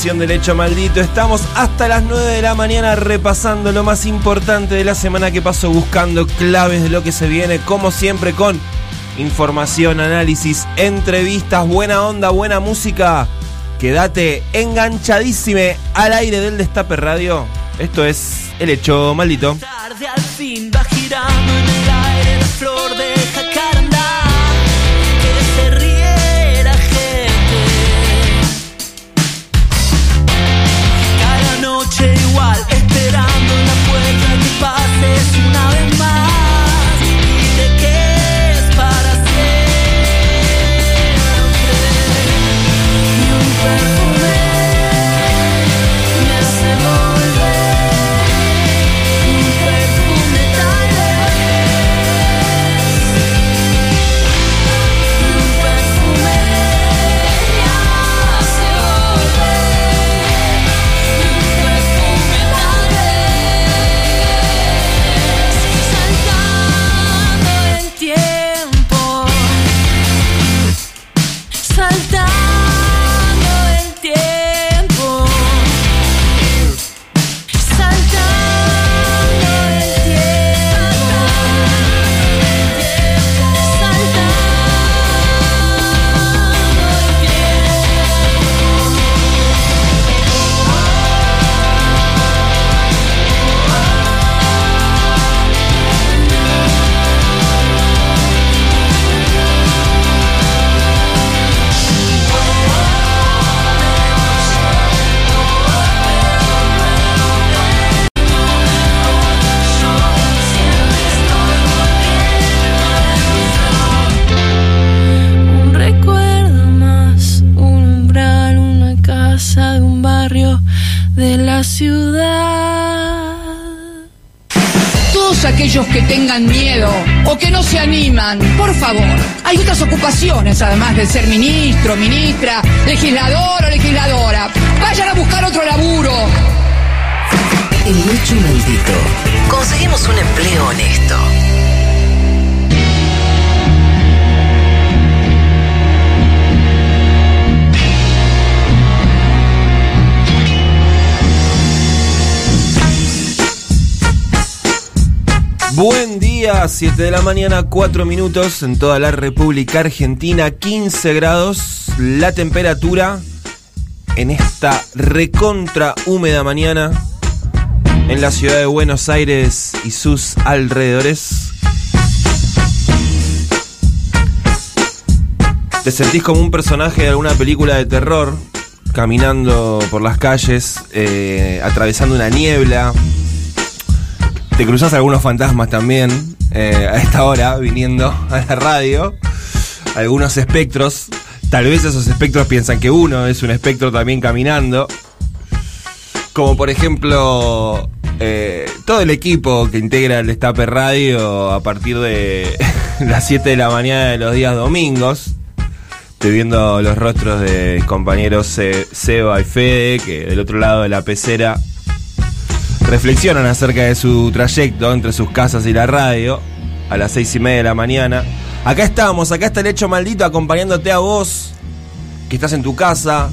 del Hecho Maldito. Estamos hasta las 9 de la mañana repasando lo más importante de la semana que pasó, buscando claves de lo que se viene, como siempre con información, análisis, entrevistas, buena onda, buena música. Quédate enganchadísime al aire del Destape Radio. Esto es El Hecho Maldito. Aquellos que tengan miedo o que no se animan, por favor, hay otras ocupaciones además de ser ministro, ministra, legislador o legisladora. Vayan a buscar otro laburo. El hecho maldito. Conseguimos un empleo honesto. Buen día, 7 de la mañana, 4 minutos en toda la República Argentina, 15 grados la temperatura en esta recontra húmeda mañana en la ciudad de Buenos Aires y sus alrededores. Te sentís como un personaje de alguna película de terror, caminando por las calles, eh, atravesando una niebla, te cruzas algunos fantasmas también eh, a esta hora viniendo a la radio. Algunos espectros. Tal vez esos espectros piensan que uno es un espectro también caminando. Como por ejemplo eh, todo el equipo que integra el Destape Radio a partir de las 7 de la mañana de los días domingos. Estoy viendo los rostros de compañeros Se- Seba y Fede, que del otro lado de la pecera reflexionan acerca de su trayecto entre sus casas y la radio a las seis y media de la mañana. Acá estamos, acá está el hecho maldito acompañándote a vos, que estás en tu casa,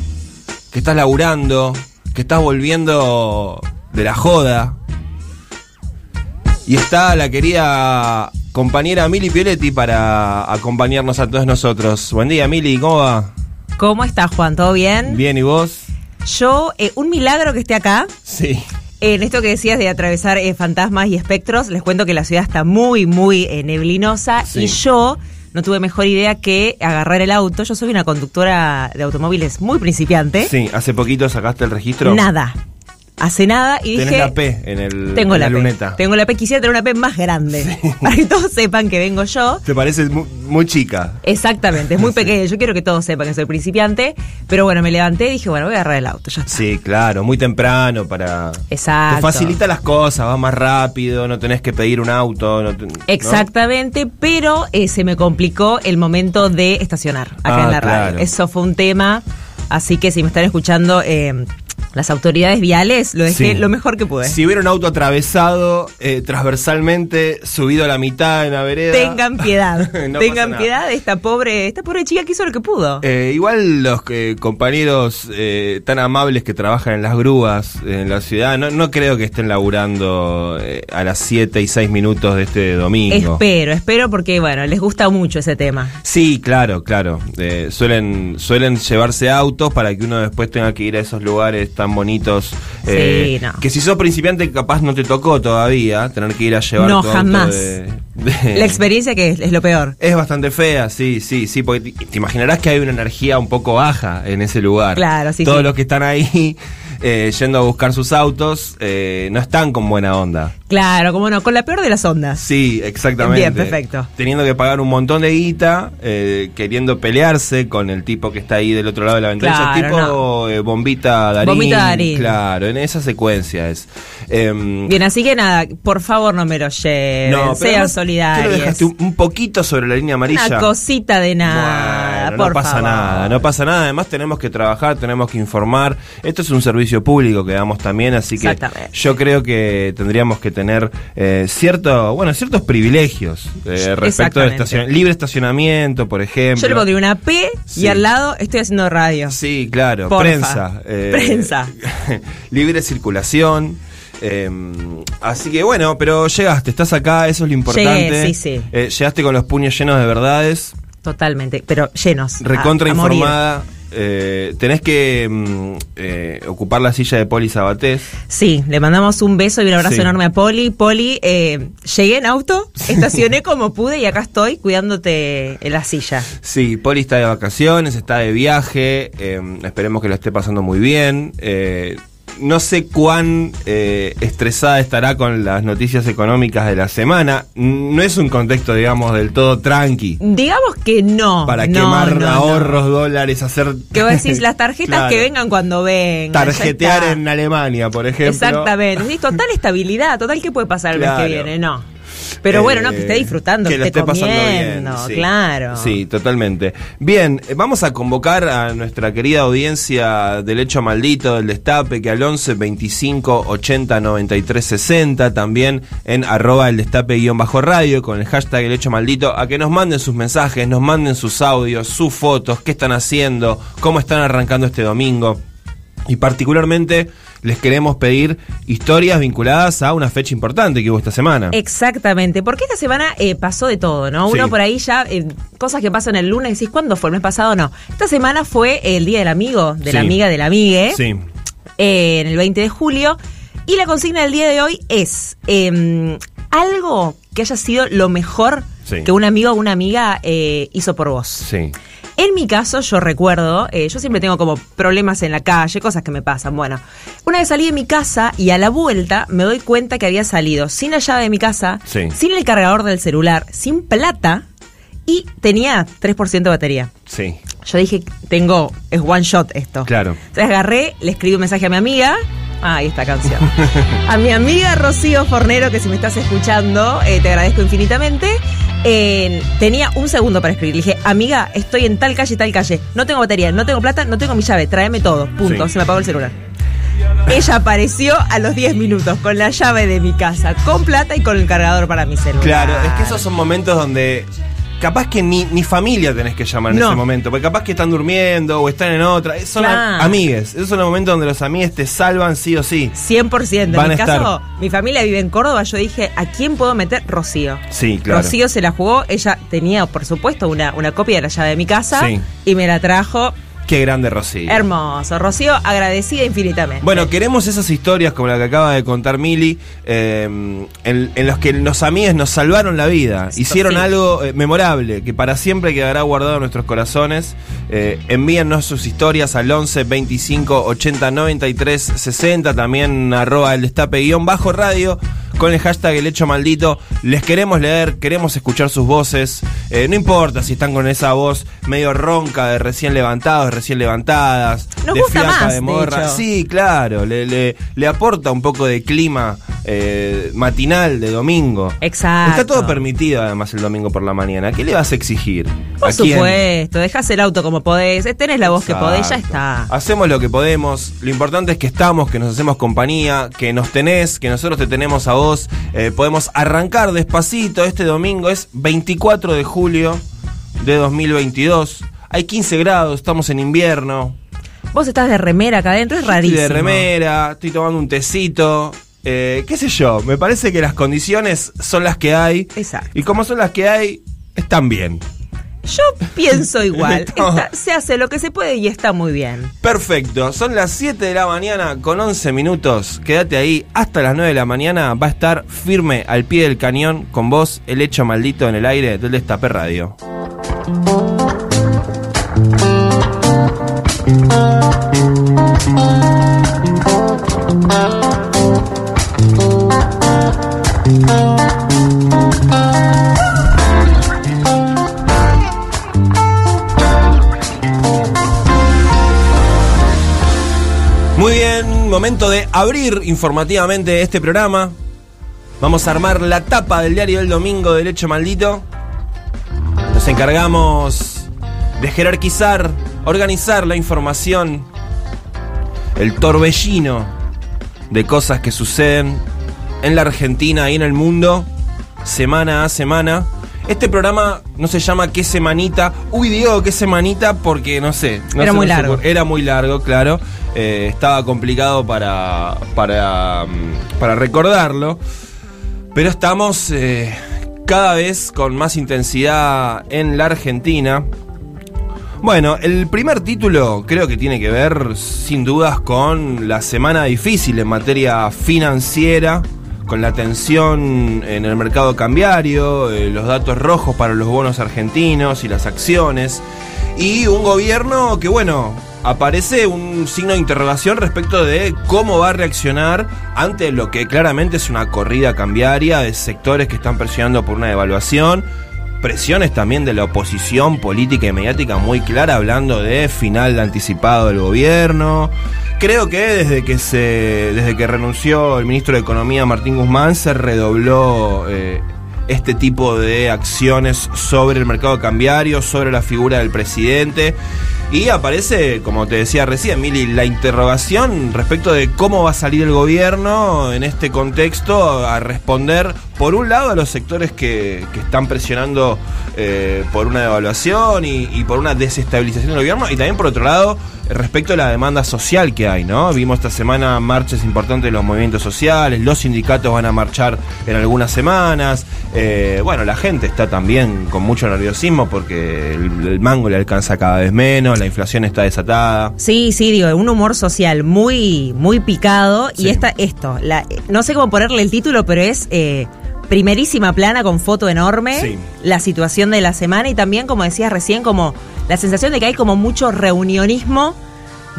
que estás laburando, que estás volviendo de la joda. Y está la querida compañera Mili Pioletti para acompañarnos a todos nosotros. Buen día, Mili, ¿cómo va? ¿Cómo estás, Juan? ¿Todo bien? Bien, ¿y vos? Yo, eh, un milagro que esté acá. Sí. En esto que decías de atravesar eh, fantasmas y espectros, les cuento que la ciudad está muy, muy eh, neblinosa Sí. y yo no tuve mejor idea que agarrar el auto. Yo soy una conductora de automóviles muy principiante. Sí, hace poquito sacaste el registro. Nada. Hace nada y Tenés dije. la P en, el, Tengo en la, la, P. luneta. Tengo la P. Quisiera tener una P más grande. Para que todos sepan que vengo yo. Te parece muy, muy chica. Exactamente, es muy pequeño. Yo quiero que todos sepan que soy principiante. Pero bueno, me levanté y dije, bueno, voy a agarrar el auto. Ya está. Sí, claro, muy temprano para... Exacto. Te facilita las cosas, va más rápido, no tenés que pedir un auto. no te- ¿no? Exactamente, pero eh, se me complicó el momento de estacionar acá Ah, en la claro. radio. Eso fue un tema, así que si me están escuchando eh, las autoridades viales, lo dejé Sí. lo mejor que pude. Si hubiera un auto atravesado eh, transversalmente, subido a la mitad en la vereda... Tengan piedad, No tengan piedad de esta pobre, esta pobre chica que hizo lo que pudo. Eh, igual los eh, compañeros tan amables que trabajan en las grúas en la ciudad, no, no creo que estén laburando a las 7 y 6 minutos de este domingo. espero, espero porque bueno, les gusta mucho ese tema. Sí, claro, claro. Suelen, suelen llevarse autos para que uno después tenga que ir a esos lugares tan bonitos. eh, Sí, no. Que si sos principiante capaz no te tocó todavía tener que ir a llevar No, jamás. de- de- La experiencia que es, es lo peor. Es bastante fea, sí, sí, sí, porque te, te imaginarás que hay una energía un poco baja en ese lugar. Claro, sí, Todos sí. los que están ahí eh, yendo a buscar sus autos eh, no están con buena onda. Claro, como no, con la peor de las ondas. Sí, exactamente. Bien, perfecto. Teniendo que pagar un montón de guita, eh, queriendo pelearse con el tipo que está ahí del otro lado de la ventanilla. Claro, tipo eh, Bombita Darín. Bombita Darín. Claro, en esa secuencia es. Em, Bien, así que nada, por favor no me lo lleven, no, sean además, ¿qué lo solidarios. dejaste un, un poquito sobre la línea amarilla? Una cosita de nada, Bueno, por no pasa favor. nada, no pasa nada. Además tenemos que trabajar, tenemos que informar. Esto es un servicio público que damos también, así que yo creo que tendríamos que tener eh, cierto, bueno, ciertos privilegios eh, respecto Exactamente. estacion- libre estacionamiento, por ejemplo. Yo le pondría una P Sí. y al lado estoy haciendo radio. Sí, claro, Porfa. prensa. eh, Prensa. libre circulación. eh, así que bueno, pero llegaste, estás acá, eso es lo importante. Llegué, sí, sí. Eh, llegaste con los puños llenos de verdades. Totalmente, pero llenos. recontra a informada. Eh, tenés que mm, eh, ocupar la silla de Poli Sabatés. Sí, le mandamos un beso y un abrazo Sí. enorme a Poli. Poli, eh, llegué en auto, estacioné como pude y acá estoy cuidándote en la silla. Sí, Poli está de vacaciones, está de viaje. esperemos que lo esté pasando muy bien. No sé cuán eh, estresada estará con las noticias económicas de la semana. No es un contexto, digamos, del todo tranqui. Digamos que no. Para no, quemar no, no. ahorros, dólares, hacer. Que vos decís, las tarjetas Claro. que vengan cuando vengan. Tarjetear en Alemania, por ejemplo. Exactamente. Total estabilidad, total que puede pasar el mes que viene, no. Pero Eh, bueno, no, que esté disfrutando, que, lo esté, esté pasando bien, sí. claro. Sí, totalmente. Bien, eh, vamos a convocar a nuestra querida audiencia del hecho maldito del destape que al 11 25 80 93 60 también en arroba el destape guion bajo radio con el hashtag el hecho maldito a que nos manden sus mensajes, nos manden sus audios, sus fotos, qué están haciendo, cómo están arrancando este domingo. Y particularmente les queremos pedir historias vinculadas a una fecha importante que hubo esta semana. Exactamente, porque esta semana eh, pasó de todo, ¿no? Uno Sí. por ahí ya, eh, cosas que pasan el lunes, decís, ¿cuándo fue? ¿El mes pasado? No. Esta semana fue el Día del Amigo, de la amiga del amigue, Sí. eh, en el 20 de julio. Y la consigna del día de hoy es eh, algo que haya sido lo mejor Sí. que un amigo o una amiga hizo por vos. Sí. En mi caso, yo recuerdo, eh, yo siempre tengo como problemas en la calle, cosas que me pasan. Bueno, una vez salí de mi casa y a la vuelta me doy cuenta que había salido sin la llave de mi casa, Sí. sin el cargador del celular, sin plata y tenía 3% de batería. Sí. Yo dije, tengo, es one shot esto. Claro. Entonces agarré, le escribí un mensaje a mi amiga. Ah, ahí está canción. a mi amiga Rocío Fornero, que si me estás escuchando, eh, te agradezco infinitamente. Eh, tenía un segundo para escribir. Le dije, amiga, estoy en tal calle, tal calle. No tengo batería, no tengo plata, no tengo mi llave. Tráeme todo. Punto. Sí. Se me apagó el celular. Ella apareció a los 10 minutos con la llave de mi casa, con plata y con el cargador para mi celular. Claro, es que esos son momentos donde capaz que ni, ni familia tenés que llamar en No. ese momento, porque capaz que están durmiendo o están en otra. Son Claro. a- amigues. Esos son los momentos donde los amigues te salvan sí o sí. 100%. En mi estar. caso, mi familia vive en Córdoba. Yo dije, ¿a quién puedo meter? Rocío. Sí, claro. Rocío se la jugó. Ella tenía, por supuesto, una, una copia de la llave de mi casa Sí. y me la trajo Qué grande Rocío. Hermoso. Rocío, agradecida infinitamente. Bueno, queremos esas historias como la que acaba de contar Mili, eh, en, en los que los amigos nos salvaron la vida, hicieron sí. algo eh, memorable, que para siempre quedará guardado en nuestros corazones. Eh, envíennos sus historias al 11 25 80 93 60, también arroba el destape guion bajo radio. Con el hashtag El Hecho Maldito, les queremos leer, queremos escuchar sus voces. Eh, no importa si están con esa voz medio ronca de recién levantados, recién levantadas, Nos de gusta fiaca más, de morra. Sí, claro, le, le- le aporta un poco de clima eh, matinal de domingo. Exacto. Está todo permitido además el domingo por la mañana. ¿Qué le vas a exigir? Por supuesto, dejás el auto como podés, tenés la voz que podés, ya está. Hacemos lo que podemos. Lo importante es que estamos, que nos hacemos compañía, que nos tenés, que nosotros te tenemos a vos. Eh, podemos arrancar despacito. Este domingo es 24 de julio de 2022. Hay 15 grados, estamos en invierno. Vos estás de remera acá adentro, es Estoy rarísimo. de remera, estoy tomando un tecito. Eh, qué sé yo, me parece que las condiciones son las que hay. Exacto. Y como son las que hay, están bien. Yo pienso igual. Está- se hace lo que se puede y está muy bien. Perfecto, son las 7 de la mañana con 11 minutos. Quédate ahí hasta las 9 de la mañana. Va a estar firme al pie del cañón con vos, el hecho maldito en el aire del Destape Radio. Muy bien, momento de abrir informativamente este programa. Vamos a armar la tapa del diario del domingo del hecho maldito. Nos encargamos de jerarquizar, organizar la información, el torbellino de cosas que suceden en la Argentina y en el mundo, semana a semana. Este programa no se llama ¿Qué semanita? Uy, digo ¿Qué semanita? Porque no sé. no Era muy largo. Era muy largo, claro. Eh, estaba complicado para, para, mm, para recordarlo. Pero estamos eh, cada vez con más intensidad en la Argentina. Bueno, el primer título creo que tiene que ver sin dudas con la semana difícil en materia financiera, con la tensión en el mercado cambiario, eh, los datos rojos para los bonos argentinos y las acciones, y un gobierno que bueno, aparece un signo de interrogación respecto de cómo va a reaccionar ante lo que claramente es una corrida cambiaria de sectores que están presionando por una devaluación presiones también de la oposición política y mediática muy clara hablando de final anticipado del gobierno. Creo que desde que se desde que renunció el ministro de Economía Martín Guzmán se redobló eh, este tipo de acciones sobre el mercado cambiario, sobre la figura del presidente. Y aparece, como te decía recién, Mili, la interrogación respecto de cómo va a salir el gobierno en este contexto a responder, por un lado, a los sectores que, que están presionando eh, por una devaluación y, por una desestabilización del gobierno, y también, por otro lado, respecto a la demanda social que hay, ¿no? Vimos esta semana marchas importantes de los movimientos sociales, los sindicatos van a marchar en algunas semanas. eh, bueno, la gente está también con mucho nerviosismo porque el mango le alcanza cada vez menos, la inflación está desatada. Sí, sí, digo, un humor social muy, muy picado. Sí. Y esta, esto, la, no sé cómo ponerle el título, pero es eh, primerísima plana con foto enorme. Sí. La situación de la semana y también, como decías recién, como la sensación de que hay como mucho reunionismo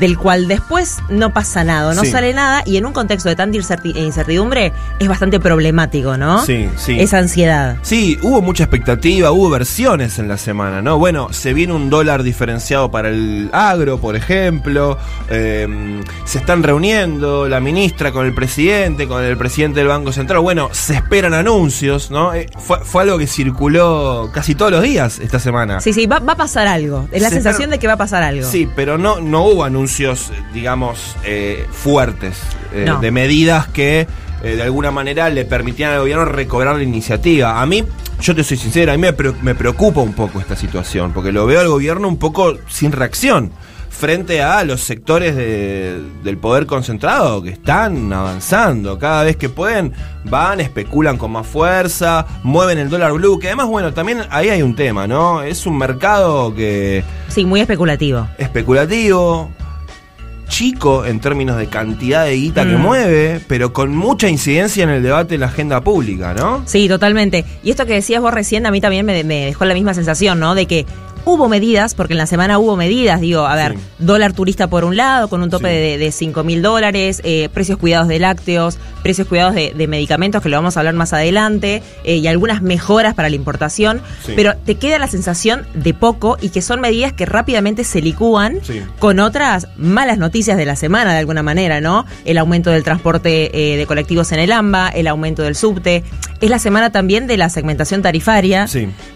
del cual después no pasa nada, no Sí. sale nada y en un contexto de tanta incerti- incertidumbre es bastante problemático, ¿no? Sí, sí. Esa ansiedad. Sí, hubo mucha expectativa, hubo versiones en la semana, ¿no? Bueno, se viene un dólar diferenciado para el agro, por ejemplo. eh, se están reuniendo la ministra con el presidente, con el presidente del Banco Central. Bueno, se esperan anuncios, ¿no? Eh, fue, fue algo que circuló casi todos los días esta semana. Sí, sí, va, va a pasar algo. Es la Se sensación de que va a pasar algo. Sí, pero no, no hubo anuncios, eh, digamos, eh, fuertes, eh, No. de medidas que eh, de alguna manera le permitían al gobierno recobrar la iniciativa. A mí, yo te soy sincero, a mí me, pre- me preocupa un poco esta situación, porque lo veo al gobierno un poco sin reacción. frente a los sectores de- del poder concentrado que están avanzando. Cada vez que pueden, van, especulan con más fuerza, mueven el dólar blue, que además, bueno, también ahí hay un tema, ¿no? Es un mercado que Sí, muy especulativo. especulativo, chico en términos de cantidad de guita que Mm. mueve, pero con mucha incidencia en el debate de la agenda pública, ¿no? Sí, totalmente. Y esto que decías vos recién, a mí también me, me dejó la misma sensación, ¿no? De que hubo medidas, porque en la semana hubo medidas, digo, a ver, Sí. dólar turista por un lado, con un tope Sí. de, de 5 mil dólares, eh, precios cuidados de lácteos, precios cuidados de, de medicamentos, que lo vamos a hablar más adelante, eh, y algunas mejoras para la importación, Sí. pero te queda la sensación de poco y que son medidas que rápidamente se licúan con otras malas noticias de la semana, de alguna manera, ¿no? El aumento del transporte eh, de colectivos en el AMBA, el aumento del subte. Es la semana también de la segmentación tarifaria.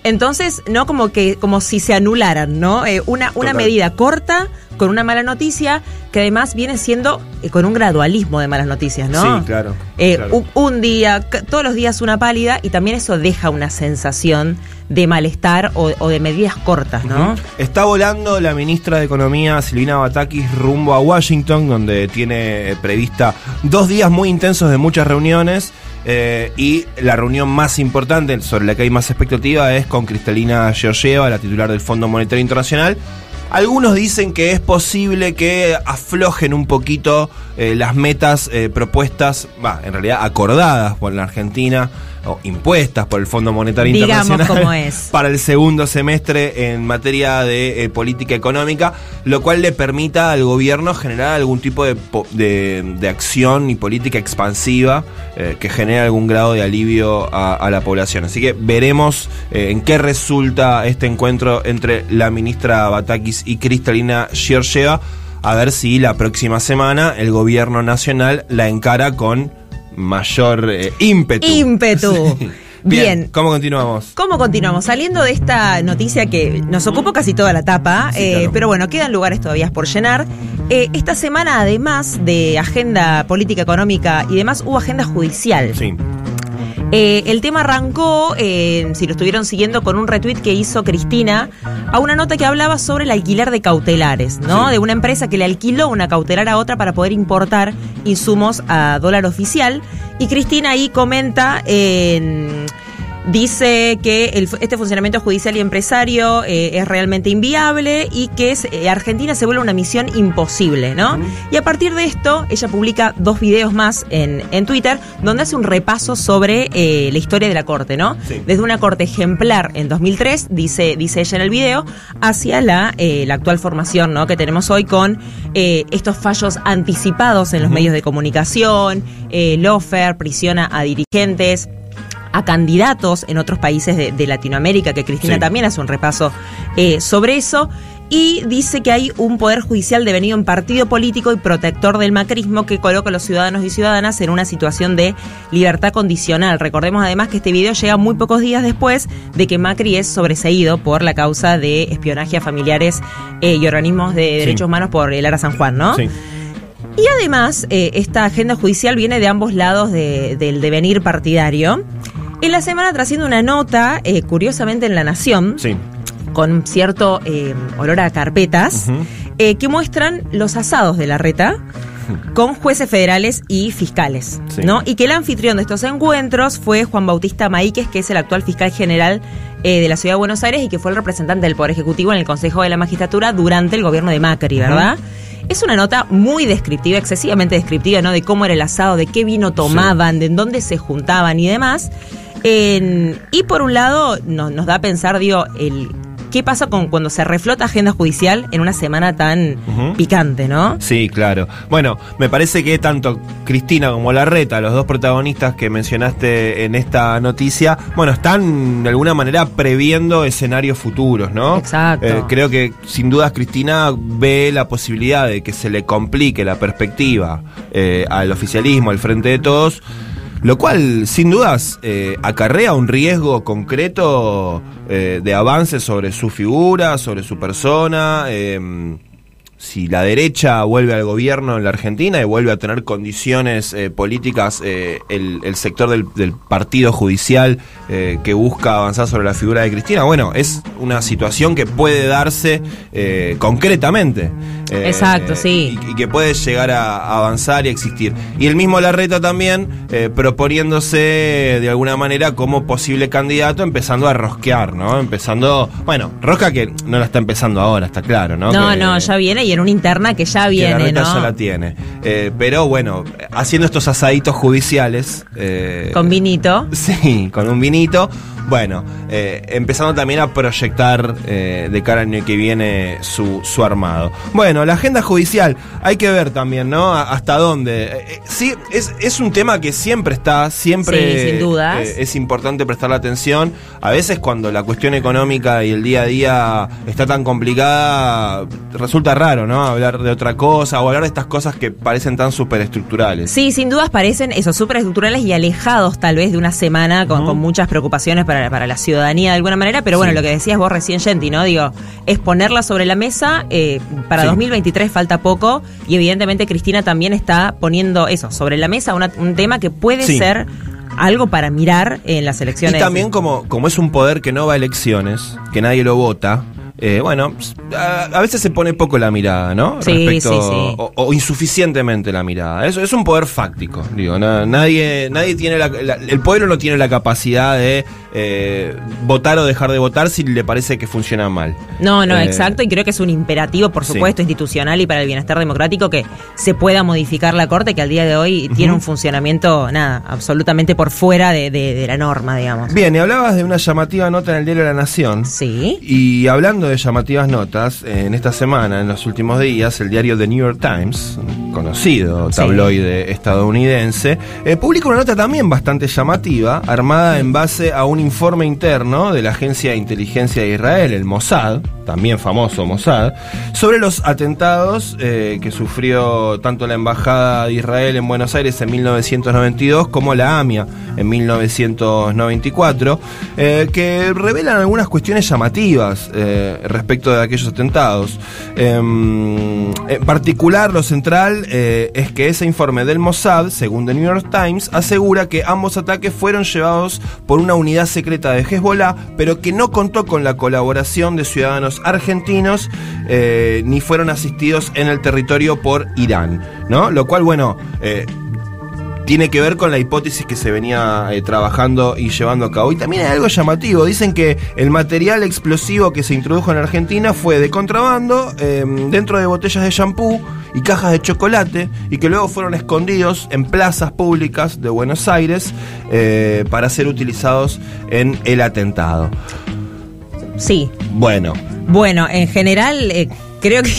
Entonces, ¿no? Como que, como si se anularan, ¿no? Eh, una, una Total. medida corta con una mala noticia que además viene siendo eh, con un gradualismo de malas noticias, ¿no? Sí, claro, Eh, claro. Un, un día, todos los días una pálida y también eso deja una sensación de malestar o, o de medidas cortas, ¿no? Está volando la ministra de Economía, Silvina Batakis, rumbo a Washington, donde tiene prevista dos días muy intensos de muchas reuniones. Eh, y la reunión más importante, sobre la que hay más expectativa, es con Cristalina Georgieva, la titular del Fondo Monetario Internacional. Algunos dicen que es posible que aflojen un poquito eh, las metas eh, propuestas, va, en realidad acordadas por la Argentina o impuestas por el Fondo Monetario Internacional es. para el segundo semestre en materia de eh, política económica, lo cual le permita al gobierno generar algún tipo de, de- de acción y política expansiva eh, que genere algún grado de alivio a, a la población. Así que veremos eh, en qué resulta este encuentro entre la ministra Batakis y Cristalina Georgieva, a ver si la próxima semana el gobierno nacional la encara con mayor eh, ímpetu. Ímpetu. Sí. Bien. ¿Cómo continuamos? ¿Cómo continuamos? Saliendo de esta noticia que nos ocupó casi toda la tapa, Sí, eh, claro. pero bueno, quedan lugares todavía por llenar. Eh, esta semana, además de agenda política económica y demás, hubo agenda judicial. Sí. Eh, el tema arrancó, eh, si lo estuvieron siguiendo, con un retweet que hizo Cristina a una nota que hablaba sobre el alquiler de cautelares, ¿no? Sí. De una empresa que le alquiló una cautelar a otra para poder importar insumos a dólar oficial. Y Cristina ahí comenta en. Dice que el- este funcionamiento judicial y empresario eh, es realmente inviable y que es, eh, Argentina se vuelve una misión imposible, ¿no? Y a partir de esto, ella publica dos videos más en, en Twitter donde hace un repaso sobre eh, la historia de la Corte, ¿no? Sí. Desde una Corte ejemplar en 2003, dice, dice ella en el video, hacia la, la actual formación, ¿no? Que tenemos hoy con eh, estos fallos anticipados en los medios de comunicación, eh, lofer, prisiona a dirigentes a candidatos en otros países de, de Latinoamérica, que Cristina Sí. también hace un repaso eh, sobre eso. Y dice que hay un poder judicial devenido en partido político y protector del macrismo que coloca a los ciudadanos y ciudadanas en una situación de libertad condicional. Recordemos además que este video llega muy pocos días después de que Macri es sobreseído por la causa de espionaje a familiares eh, y organismos de derechos humanos por el Ara San Juan, ¿no? Sí. Y además, eh, esta agenda judicial viene de ambos lados de- del devenir partidario. En la semana trasciende una nota, eh, curiosamente en La Nación, Sí. con cierto eh, olor a carpetas, eh, que muestran los asados de la reta con jueces federales y fiscales, Sí. ¿no? Y que el anfitrión de estos encuentros fue Juan Bautista Maíquez, que es el actual fiscal general eh, de la Ciudad de Buenos Aires y que fue el representante del Poder Ejecutivo en el Consejo de la Magistratura durante el gobierno de Macri, ¿verdad? Es una nota muy descriptiva, excesivamente descriptiva, ¿no? De cómo era el asado, de qué vino tomaban, de en dónde se juntaban y demás. En- y por un lado no- nos da a pensar, digo, el qué pasa con cuando se reflota agenda judicial en una semana tan picante, ¿no? Sí, claro. Bueno, me parece que tanto Cristina como Larreta, los dos protagonistas que mencionaste en esta noticia, bueno, están de alguna manera previendo escenarios futuros, ¿no? Exacto. Eh, creo que sin dudas Cristina ve la posibilidad de que se le complique la perspectiva eh, al oficialismo, al frente de todos. Lo cual, sin dudas, eh, acarrea un riesgo concreto eh, de avance sobre su figura, sobre su persona. eh, si la derecha vuelve al gobierno en la Argentina y vuelve a tener condiciones eh, políticas, el, el sector del, partido judicial que busca avanzar sobre la figura de Cristina, bueno, es una situación que puede darse concretamente. Eh, Exacto, sí. Y, y que puede llegar a, a avanzar y existir. Y el mismo Larreta también eh, proponiéndose de alguna manera como posible candidato, empezando a rosquear, ¿no? Empezando, bueno, rosca que no la está empezando ahora, está claro, ¿no? No, Que- no, ya viene y en una interna que ya que viene, Larreta ¿no? ya la tiene. Eh, pero bueno, haciendo estos asaditos judiciales. Con vinito. Sí, con un vinito. Bueno, eh, empezando también a proyectar eh, de cara al año que viene su, su armado. Bueno, la agenda judicial, hay que ver también, ¿no? Hasta dónde. Eh, eh, sí, es, es un tema que siempre está, siempre Sí, sin dudas. es importante prestarle atención. A veces cuando la cuestión económica y el día a día está tan complicada, resulta raro, ¿no? Hablar de otra cosa o hablar de estas cosas que parecen tan superestructurales. Sí, sin dudas parecen esos superestructurales y alejados tal vez de una semana con, con muchas preocupaciones para, para la ciudadanía de alguna manera, pero bueno, Sí. lo que decías vos recién, Genti, ¿no? Digo, es ponerla sobre la mesa, eh, para Sí. 2023 falta poco y evidentemente Cristina también está poniendo eso, sobre la mesa una- un tema que puede Sí. ser algo para mirar en las Y elecciones. también como, como es un poder que no va a elecciones, que nadie lo vota, eh, bueno, a, a veces se pone poco la mirada, ¿no? Sí, sí, sí. O, o insuficientemente la mirada. Eso es un poder fáctico, digo. na- nadie, nadie tiene la, la- el pueblo no tiene la capacidad de eh, votar o dejar de votar si le parece que funciona mal. No, no, Eh, exacto, y creo que es un imperativo, por sí. supuesto, institucional y para el bienestar democrático que se pueda modificar la Corte, que al día de hoy tiene un funcionamiento, nada, absolutamente por fuera de, de- de la norma, digamos. Bien, y hablabas de una llamativa nota en el diario La Nación. Sí. Y hablando de llamativas notas, en esta semana, en los últimos días, el diario The New York Times, conocido Sí. tabloide estadounidense, eh, publica una nota también bastante llamativa, armada en base a un informe interno de la Agencia de Inteligencia de Israel, el Mossad, también famoso Mossad, sobre los atentados eh, que sufrió tanto la Embajada de Israel en Buenos Aires en 1992 como la AMIA en 1994, eh, que revelan algunas cuestiones llamativas eh, respecto de aquellos atentados. Em, en particular, lo central eh, es que ese informe del Mossad, según The New York Times, asegura que ambos ataques fueron llevados por una unidad secreta de Hezbollah, pero que no contó con la colaboración de ciudadanos argentinos eh, ni fueron asistidos en el territorio por Irán, ¿no? Lo cual, bueno, eh, tiene que ver con la hipótesis que se venía eh, trabajando y llevando a cabo. Y también hay algo llamativo. Dicen que el material explosivo que se introdujo en Argentina fue de contrabando eh, dentro de botellas de shampoo y cajas de chocolate y que luego fueron escondidos en plazas públicas de Buenos Aires eh, para ser utilizados en el atentado. Sí. Bueno, Bueno, en general, eh, creo que.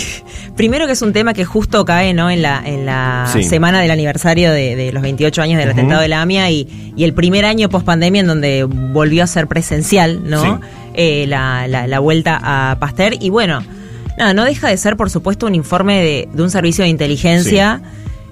Primero que es un tema que justo cae ¿no? en la, en la Sí. semana del aniversario de, de los 28 años del atentado de la AMIA y, y el primer año post pandemia en donde volvió a ser presencial, ¿no? Sí. Eh, la, la- la vuelta a Pasteur. Y bueno, nada, no deja de ser, por supuesto, un informe de, de un servicio de inteligencia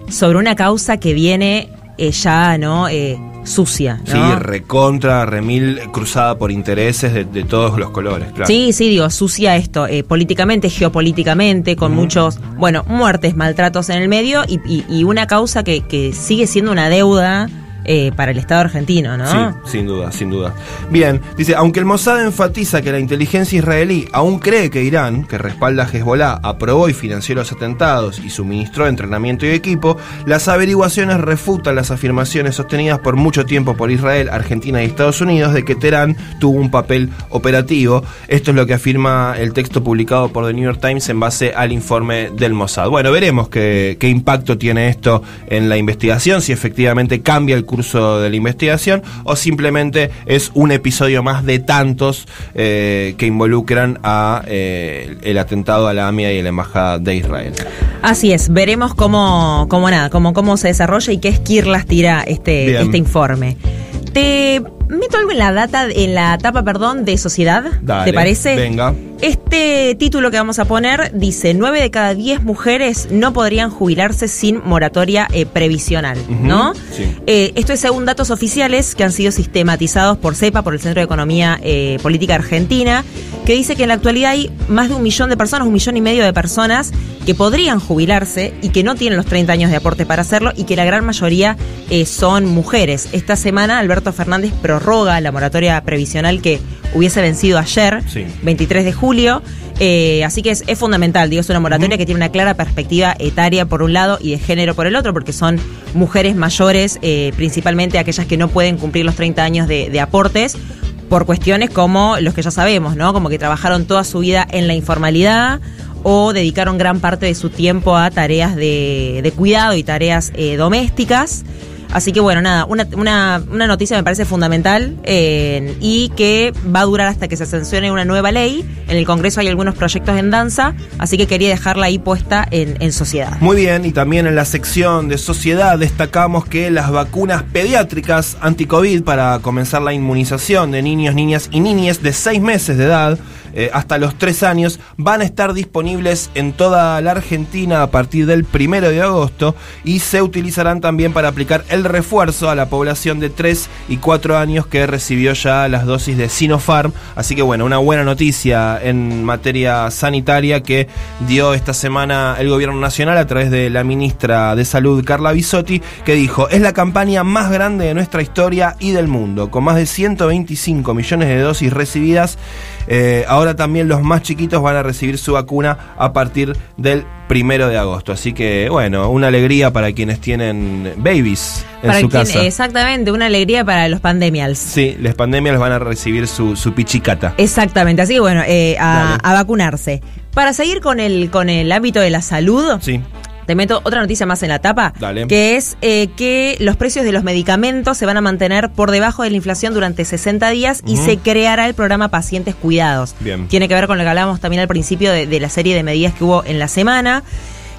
sobre una causa que viene eh, ya, ¿no? Eh, sucia, sí, ¿no? recontra, remil, cruzada por intereses de, de todos los colores, claro. Sí, sí, digo, sucia esto, eh, políticamente, geopolíticamente, con muchos, bueno, muertes, maltratos en el medio y, y- y una causa que, que sigue siendo una deuda eh, para el Estado argentino, ¿no? Sí, sin duda, sin duda. Bien, dice, aunque el Mossad enfatiza que la inteligencia israelí aún cree que Irán, que respalda a Hezbollah, aprobó y financió los atentados y suministró entrenamiento y equipo, las averiguaciones refutan las afirmaciones sostenidas por mucho tiempo por Israel, Argentina y Estados Unidos de que Teherán tuvo un papel operativo. Esto es lo que afirma el texto publicado por The New York Times en base al informe del Mossad. Bueno, veremos qué, qué impacto tiene esto en la investigación, si efectivamente cambia el curso de la investigación o simplemente es un episodio más de tantos eh, que involucran a eh, el atentado a la AMIA y a la Embajada de Israel. Así es, veremos cómo, cómo nada, cómo, cómo se desarrolla y qué esquirlas tira este, Bien. este informe. Te meto algo en la data, en la etapa, perdón, de sociedad. Dale, ¿Te parece? venga. Este título que vamos a poner dice: 9 de cada 10 mujeres no podrían jubilarse sin moratoria eh, previsional, ¿no? sí. Eh, esto es según datos oficiales que han sido sistematizados por CEPA, por el Centro de Economía eh, Política Argentina, que dice que en la actualidad hay más de un millón de personas, un millón y medio de personas que podrían jubilarse y que no tienen los 30 años de aporte para hacerlo y que la gran mayoría son mujeres. Esta semana Alberto Fernández prorroga la moratoria previsional que hubiese vencido ayer, Sí. 23 de julio julio. Eh, así que es, es fundamental, digo, es una moratoria que tiene una clara perspectiva etaria por un lado y de género por el otro, porque son mujeres mayores, eh, principalmente aquellas que no pueden cumplir los 30 años de, de aportes, por cuestiones como los que ya sabemos, ¿no? Como que trabajaron toda su vida en la informalidad o dedicaron gran parte de su tiempo a tareas de, de cuidado y tareas eh, domésticas. Así que bueno, nada, una, una, noticia me parece fundamental eh, y que va a durar hasta que se sancione una nueva ley. En el Congreso hay algunos proyectos en danza, así que quería dejarla ahí puesta en, en sociedad. Muy bien, y también en la sección de sociedad destacamos que las vacunas pediátricas anti-COVID para comenzar la inmunización de niños, niñas y niñas de 6 meses de edad eh, hasta los 3 años van a estar disponibles en toda la Argentina a partir del 1 de agosto y se utilizarán también para aplicar el refuerzo a la población de 3 y 4 años que recibió ya las dosis de Sinopharm. Así que bueno, una buena noticia en materia sanitaria que dio esta semana el gobierno nacional a través de la ministra de Salud Carla Bisotti, que dijo, es la campaña más grande de nuestra historia y del mundo, con más de 125 millones de dosis recibidas. Eh, ahora también los más chiquitos van a recibir su vacuna a partir del primero de agosto. Así que, bueno, una alegría para quienes tienen babies en Para su quien- casa. exactamente, una alegría para los pandemials. Sí, las pandemias van a recibir su, su pichicata. Exactamente, así que bueno, eh, a, a vacunarse. Para seguir con el, con el ámbito de la salud, Sí. Te meto otra noticia más en la tapa, Dale. que es eh, que los precios de los medicamentos se van a mantener por debajo de la inflación durante 60 días y se creará el programa Pacientes Cuidados. Bien. Tiene que ver con lo que hablábamos también al principio de, de la serie de medidas que hubo en la semana.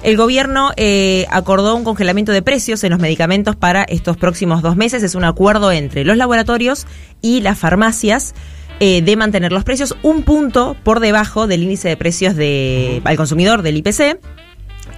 El gobierno eh, acordó un congelamiento de precios en los medicamentos para estos próximos dos meses. Es un acuerdo entre los laboratorios y las farmacias eh, de mantener los precios un punto por debajo del índice de precios de, al consumidor del IPC.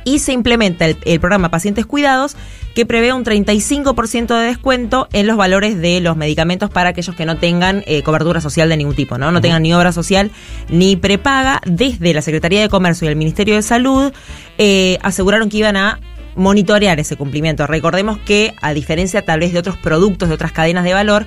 Y se implementa el, el programa Pacientes Cuidados que prevé un 35% de descuento en los valores de los medicamentos para aquellos que no tengan eh, cobertura social de ningún tipo, ¿no? No tengan ni obra social ni prepaga. Desde la Secretaría de Comercio y el Ministerio de Salud eh, aseguraron que iban a monitorear ese cumplimiento. Recordemos que, a diferencia tal vez de otros productos, de otras cadenas de valor,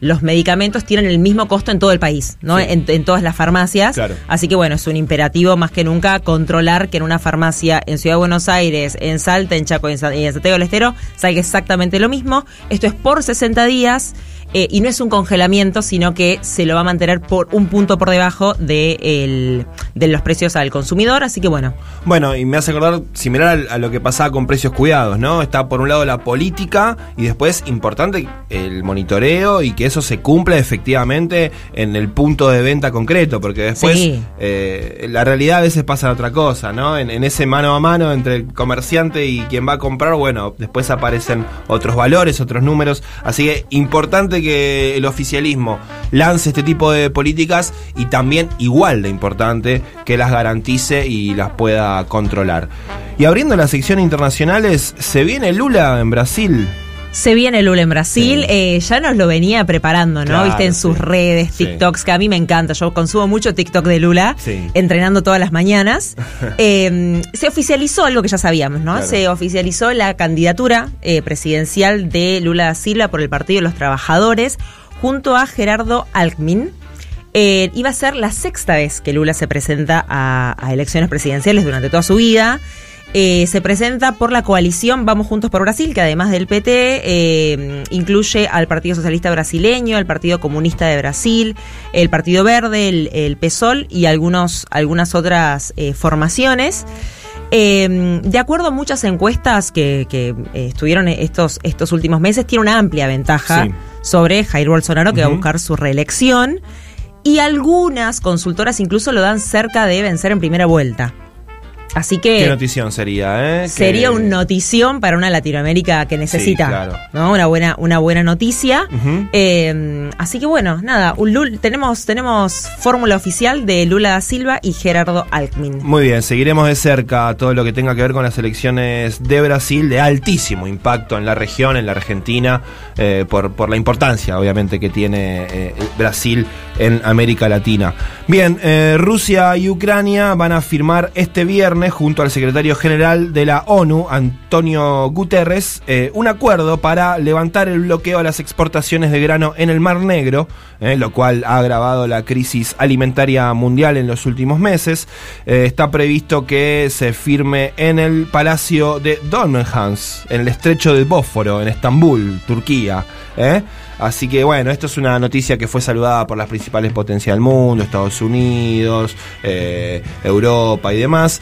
los medicamentos tienen el mismo costo en todo el país, ¿no? Sí. En, en todas las farmacias. Claro. Así que bueno, es un imperativo más que nunca controlar que en una farmacia en Ciudad de Buenos Aires, en Salta, en Chaco y en en Santiago del Estero salga exactamente lo mismo. Esto es por 60 días. Eh, y no es un congelamiento, sino que se lo va a mantener por un punto por debajo de, el- de los precios al consumidor. Así que bueno, Bueno, y me hace acordar similar a, lo que pasaba con precios cuidados, ¿no? Está por un lado la política y después importante el monitoreo y que eso se cumpla efectivamente en el punto de venta concreto, porque después Sí. eh, la realidad a veces pasa otra cosa, ¿no? En, en ese mano a mano entre el comerciante y quien va a comprar, bueno, después aparecen otros valores, otros números, así que importante que el oficialismo lance este tipo de políticas y también igual de importante que las garantice y las pueda controlar. Y abriendo la sección internacionales, se viene Lula en Brasil. Se viene Lula en Brasil, Sí. eh, ya nos lo venía preparando, ¿no? Claro, Viste en sus sí. redes, Sí. TikToks, que a mí me encanta. Yo consumo mucho TikTok de Lula, entrenando todas las mañanas. Eh, se oficializó algo que ya sabíamos, ¿no? Claro. Se oficializó la candidatura eh, presidencial de Lula da Silva por el Partido de los Trabajadores junto a Gerardo Alckmin. Eh, iba a ser la sexta vez que Lula se presenta a, a elecciones presidenciales durante toda su vida. Eh, se presenta por la coalición Vamos Juntos por Brasil, que además del PT eh, incluye al Partido Socialista Brasileño, al Partido Comunista de Brasil, el Partido Verde, el, el PSOL y algunos, algunas otras eh, formaciones. Eh, de acuerdo a muchas encuestas que, que, eh, estuvieron estos, estos últimos meses, tiene una amplia ventaja Sí. sobre Jair Bolsonaro, que va a buscar su reelección. Y algunas consultoras incluso lo dan cerca de vencer en primera vuelta. Así que ¿Qué notición sería, eh? sería Que- un notición para una Latinoamérica que necesita claro. ¿no? una buena una buena noticia. Eh, así que bueno, nada, un Lul- tenemos tenemos fórmula oficial de Lula da Silva y Gerardo Alckmin. Muy bien, seguiremos de cerca todo lo que tenga que ver con las elecciones de Brasil, de altísimo impacto en la región, en la Argentina, eh, por, por la importancia, obviamente, que tiene eh, Brasil en América Latina. Bien, eh, Rusia y Ucrania van a firmar este viernes junto al secretario general de la ONU, Antonio Guterres, eh, un acuerdo para levantar el bloqueo a las exportaciones de grano en el Mar Negro, eh, lo cual ha agravado la crisis alimentaria mundial en los últimos meses. Eh, está previsto que se firme en el Palacio de Dormenhans, en el estrecho del Bósforo, en Estambul, Turquía. ¿eh? Así que bueno, esto es una noticia que fue saludada por las principales potencias del mundo, Estados Unidos, Europa y demás.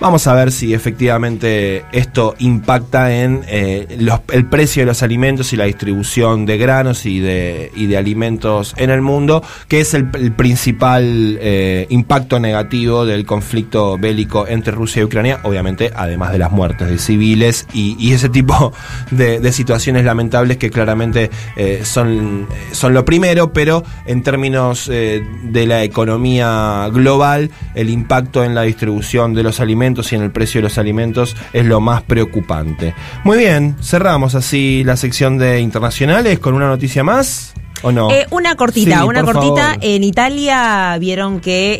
Vamos a ver si efectivamente esto impacta en eh, el precio de los alimentos y la distribución de granos y de, y de alimentos en el mundo, que es el, principal eh, impacto negativo del conflicto bélico entre Rusia y Ucrania, obviamente, además de las muertes de civiles y, ese tipo de, situaciones lamentables que claramente eh, son, son lo primero, pero en términos de la economía global, el impacto en la distribución de los alimentos y en el precio de los alimentos es lo más preocupante. Muy bien, cerramos así la sección de internacionales con una noticia más. ¿O no? Eh, una cortita, Sí, una cortita. favor. En Italia vieron que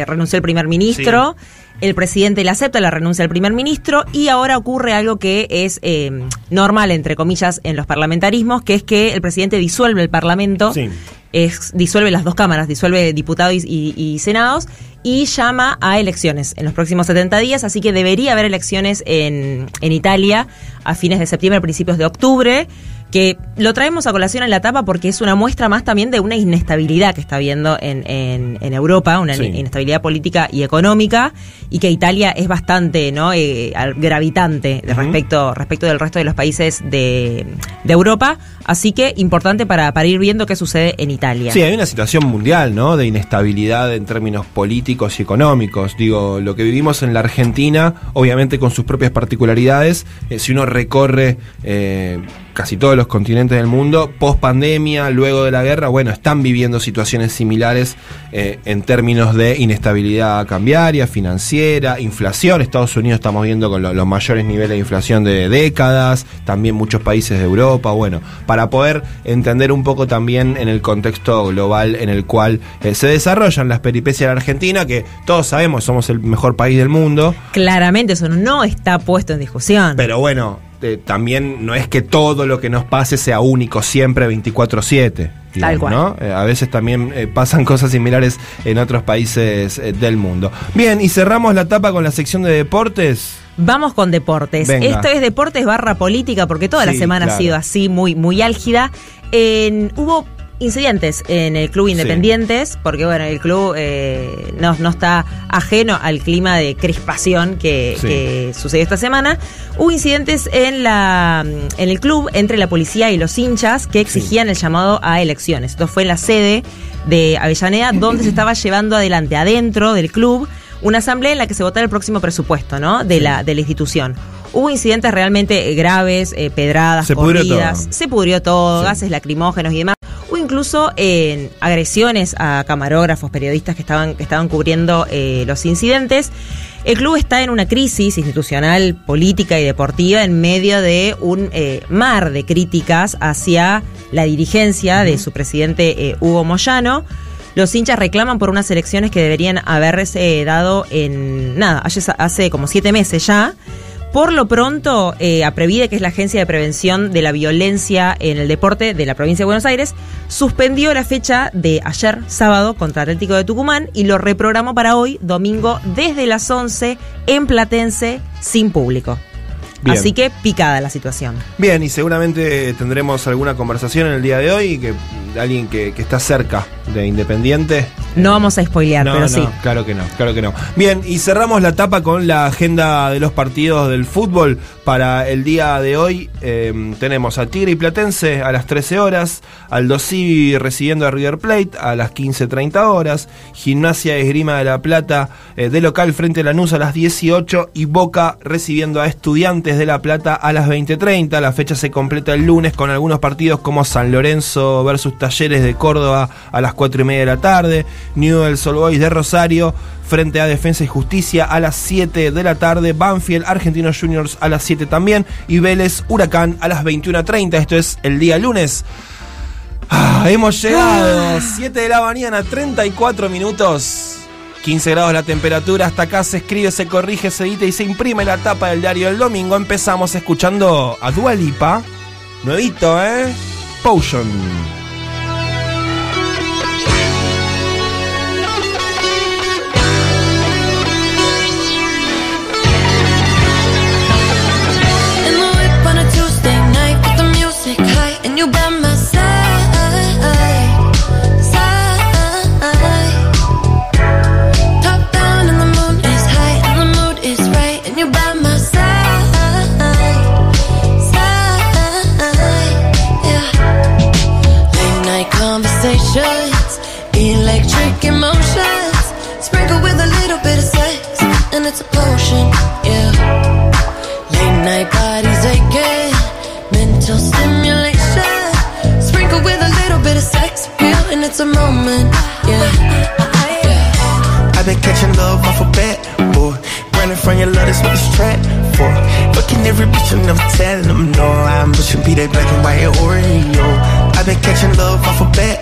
eh, renunció el primer ministro. El presidente le acepta la renuncia del primer ministro y ahora ocurre algo que es eh, normal, entre comillas, en los parlamentarismos, que es que el presidente disuelve el parlamento, Sí. es, disuelve las dos cámaras, disuelve diputados y, y- y senados y llama a elecciones en los próximos 70 días, así que debería haber elecciones en, en Italia a fines de septiembre, principios de octubre que lo traemos a colación en la tapa porque es una muestra más también de una inestabilidad que está habiendo en, en- en Europa, una Sí. inestabilidad política y económica, y que Italia es bastante no Eh, gravitante Ujú. respecto, respecto del resto de los países de, de Europa. Así que importante para, ir viendo qué sucede en Italia. Sí, hay una situación mundial. De inestabilidad en términos políticos y económicos. Digo, lo que vivimos en la Argentina, obviamente con sus propias particularidades, eh, si uno recorre eh, casi todos los continentes del mundo, post pandemia, luego de la guerra, bueno, están viviendo situaciones similares eh, en términos de inestabilidad cambiaria, financiera, inflación. Estados Unidos estamos viendo con lo- los mayores niveles de inflación de décadas, también muchos países de Europa, bueno, poder entender un poco también en el contexto global en el cual eh, se desarrollan las peripecias de la Argentina, que todos sabemos somos el mejor país del mundo, Claramente eso no está puesto en discusión. pero bueno, eh, también no es que todo lo que nos pase sea único siempre 24/7. digamos, cual. ¿no? Eh, a veces también eh, pasan cosas similares en otros países del mundo. Bien, y cerramos la tapa con la sección de deportes. Vamos con deportes. Venga. Esto es deportes barra política, porque toda la semana claro. ha sido así, muy, muy álgida. En- hubo incidentes en el club Independientes, porque bueno, el club eh, no, no está ajeno al clima de crispación que, Sí. que sucedió esta semana. Hubo incidentes en, la, en el club entre la policía y los hinchas que exigían el llamado a elecciones. Esto fue en la sede de Avellaneda, donde se estaba llevando adelante adentro del club una asamblea en la que se votara el próximo presupuesto, ¿no? De la, de la institución. Hubo incidentes realmente eh, graves, eh, pedradas, Se pudrió corridas, todo. se pudrió todo, Sí. gases lacrimógenos y demás. Hubo incluso eh, agresiones a camarógrafos, periodistas que estaban, que estaban cubriendo eh, los incidentes. El club está en una crisis institucional, política y deportiva en medio de un eh, mar de críticas hacia la dirigencia de su presidente eh, Hugo Moyano. Los hinchas reclaman por unas elecciones que deberían haberse dado en nada, hace, hace como siete meses ya. Por lo pronto, eh, Aprevide, que es la agencia de prevención de la violencia en el deporte de la provincia de Buenos Aires, suspendió la fecha de ayer, sábado, contra Atlético de Tucumán y lo reprogramó para hoy, domingo, desde las 11 en Platense, sin público. Bien. Así que picada la situación. Bien, y seguramente tendremos alguna conversación en el día de hoy, que alguien que, que está cerca de Independiente. No vamos a spoilear, No, pero no, sí. claro que no, claro que no. Bien, y cerramos la tapa con la agenda de los partidos del fútbol para el día de hoy. Eh, tenemos a Tigre y Platense a las 13 horas, Aldo Civi recibiendo a River Plate a las 15.30 horas, Gimnasia Esgrima de la Plata eh, de local frente a Lanús a las 18 y Boca recibiendo a Estudiantes de La Plata a las 20.30. La fecha se completa el lunes con algunos partidos como San Lorenzo versus Talleres de Córdoba a las 4 y media de la tarde, Newell's Old Boys de Rosario frente a Defensa y Justicia a las 7 de la tarde, Banfield Argentinos Juniors a las 7 también y Vélez Huracán a las 21.30. Esto es el día lunes. Ah, hemos llegado. 7 de la mañana, 34 minutos. 15 grados la temperatura. Hasta acá se escribe, se corrige, se edita y se imprime la tapa del diario del domingo. Empezamos escuchando a Dua Lipa. Nuevito, ¿eh? Potion. Sprinkled with a little bit of sex and it's a potion. Yeah. Late night bodies aching, mental stimulation. Sprinkled with a little bit of sex appeal, and it's a moment, yeah. I've been catching love off a bat, boy. Running from your love, that's what it's trapped for. Fucking every bitch, I'm never telling them no. I'm pushing be that black and white Oreo. I've been catching love off a bat,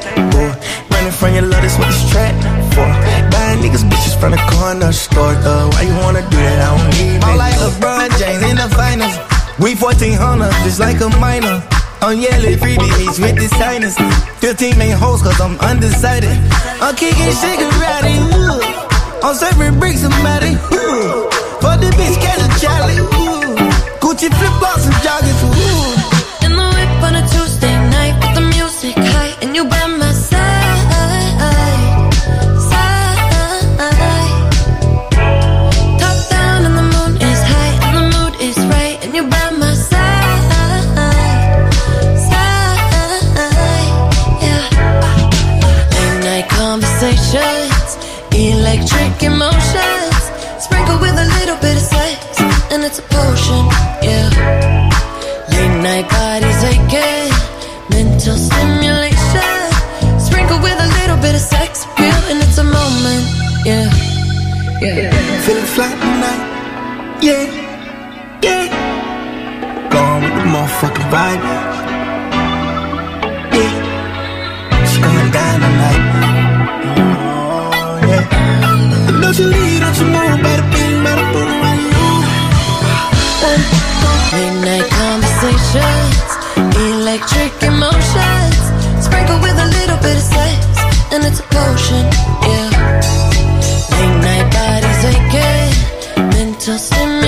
the store, though. Why you wanna do that? I don't need I'm like LeBron James in the finals. We 1400, just like a minor. I'm yelling freebie meets with the signers. 15 main hoes, cause I'm undecided. I'm kicking cigarette. I'm serving bricks matty, ooh. For the bitch, catch a Charlie, ooh. Gucci flip flops and joggers, ooh. Motherfucking vibe, oh yeah. Don't you leave, don't you move, better bing, better boom, right you. Uh, Late night conversations, electric emotions, sprinkled with a little bit of sex, and it's a potion. Yeah. Late night bodies aching, mental stimulation,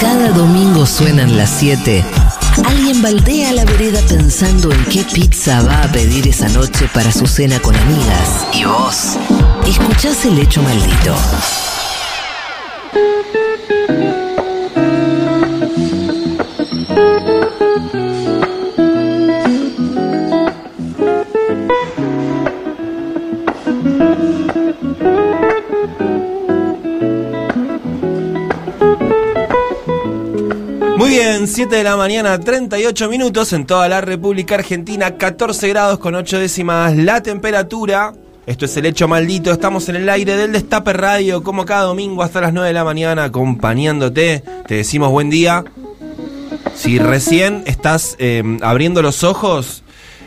cada domingo suenan las 7, alguien baldea la vereda pensando en qué pizza va a pedir esa noche para su cena con amigas. Y vos, escuchás el hecho maldito. 7 de la mañana, 38 minutos en toda la República Argentina, 14 grados con 8 décimas la temperatura. Esto es el hecho maldito, estamos en el aire del Destape Radio, como cada domingo hasta las 9 de la mañana, acompañándote. Te decimos buen día. Si recién estás eh, abriendo los ojos,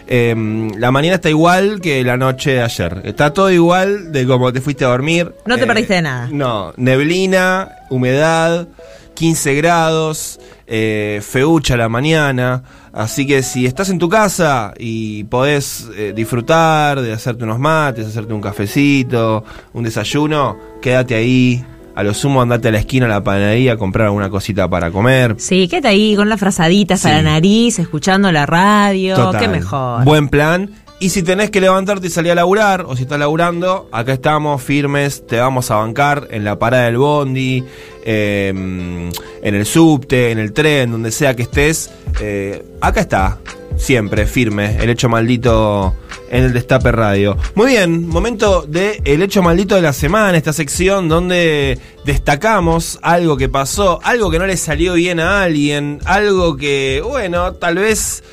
eh, la mañana está igual que la noche de ayer. Está todo igual de como te fuiste a dormir. No te Eh, perdiste de nada. No, neblina, humedad, 15 grados, eh, feucha la mañana. Así que si estás en tu casa y podés eh, disfrutar de hacerte unos mates, hacerte un cafecito, un desayuno, quédate ahí. A lo sumo andate a la esquina a la panadería a comprar alguna cosita para comer. Sí, quédate ahí con las frazaditas a Sí. la nariz, escuchando la radio. Total. Qué mejor. Buen plan. Y si tenés que levantarte y salir a laburar, o si estás laburando, acá estamos firmes, te vamos a bancar en la parada del bondi, eh, en el subte, en el tren, donde sea que estés. Eh, acá está, siempre, firme, el hecho maldito en el Destape Radio. Muy bien, momento de el hecho maldito de la semana, esta sección donde destacamos algo que pasó, algo que no le salió bien a alguien, algo que, bueno, tal vez,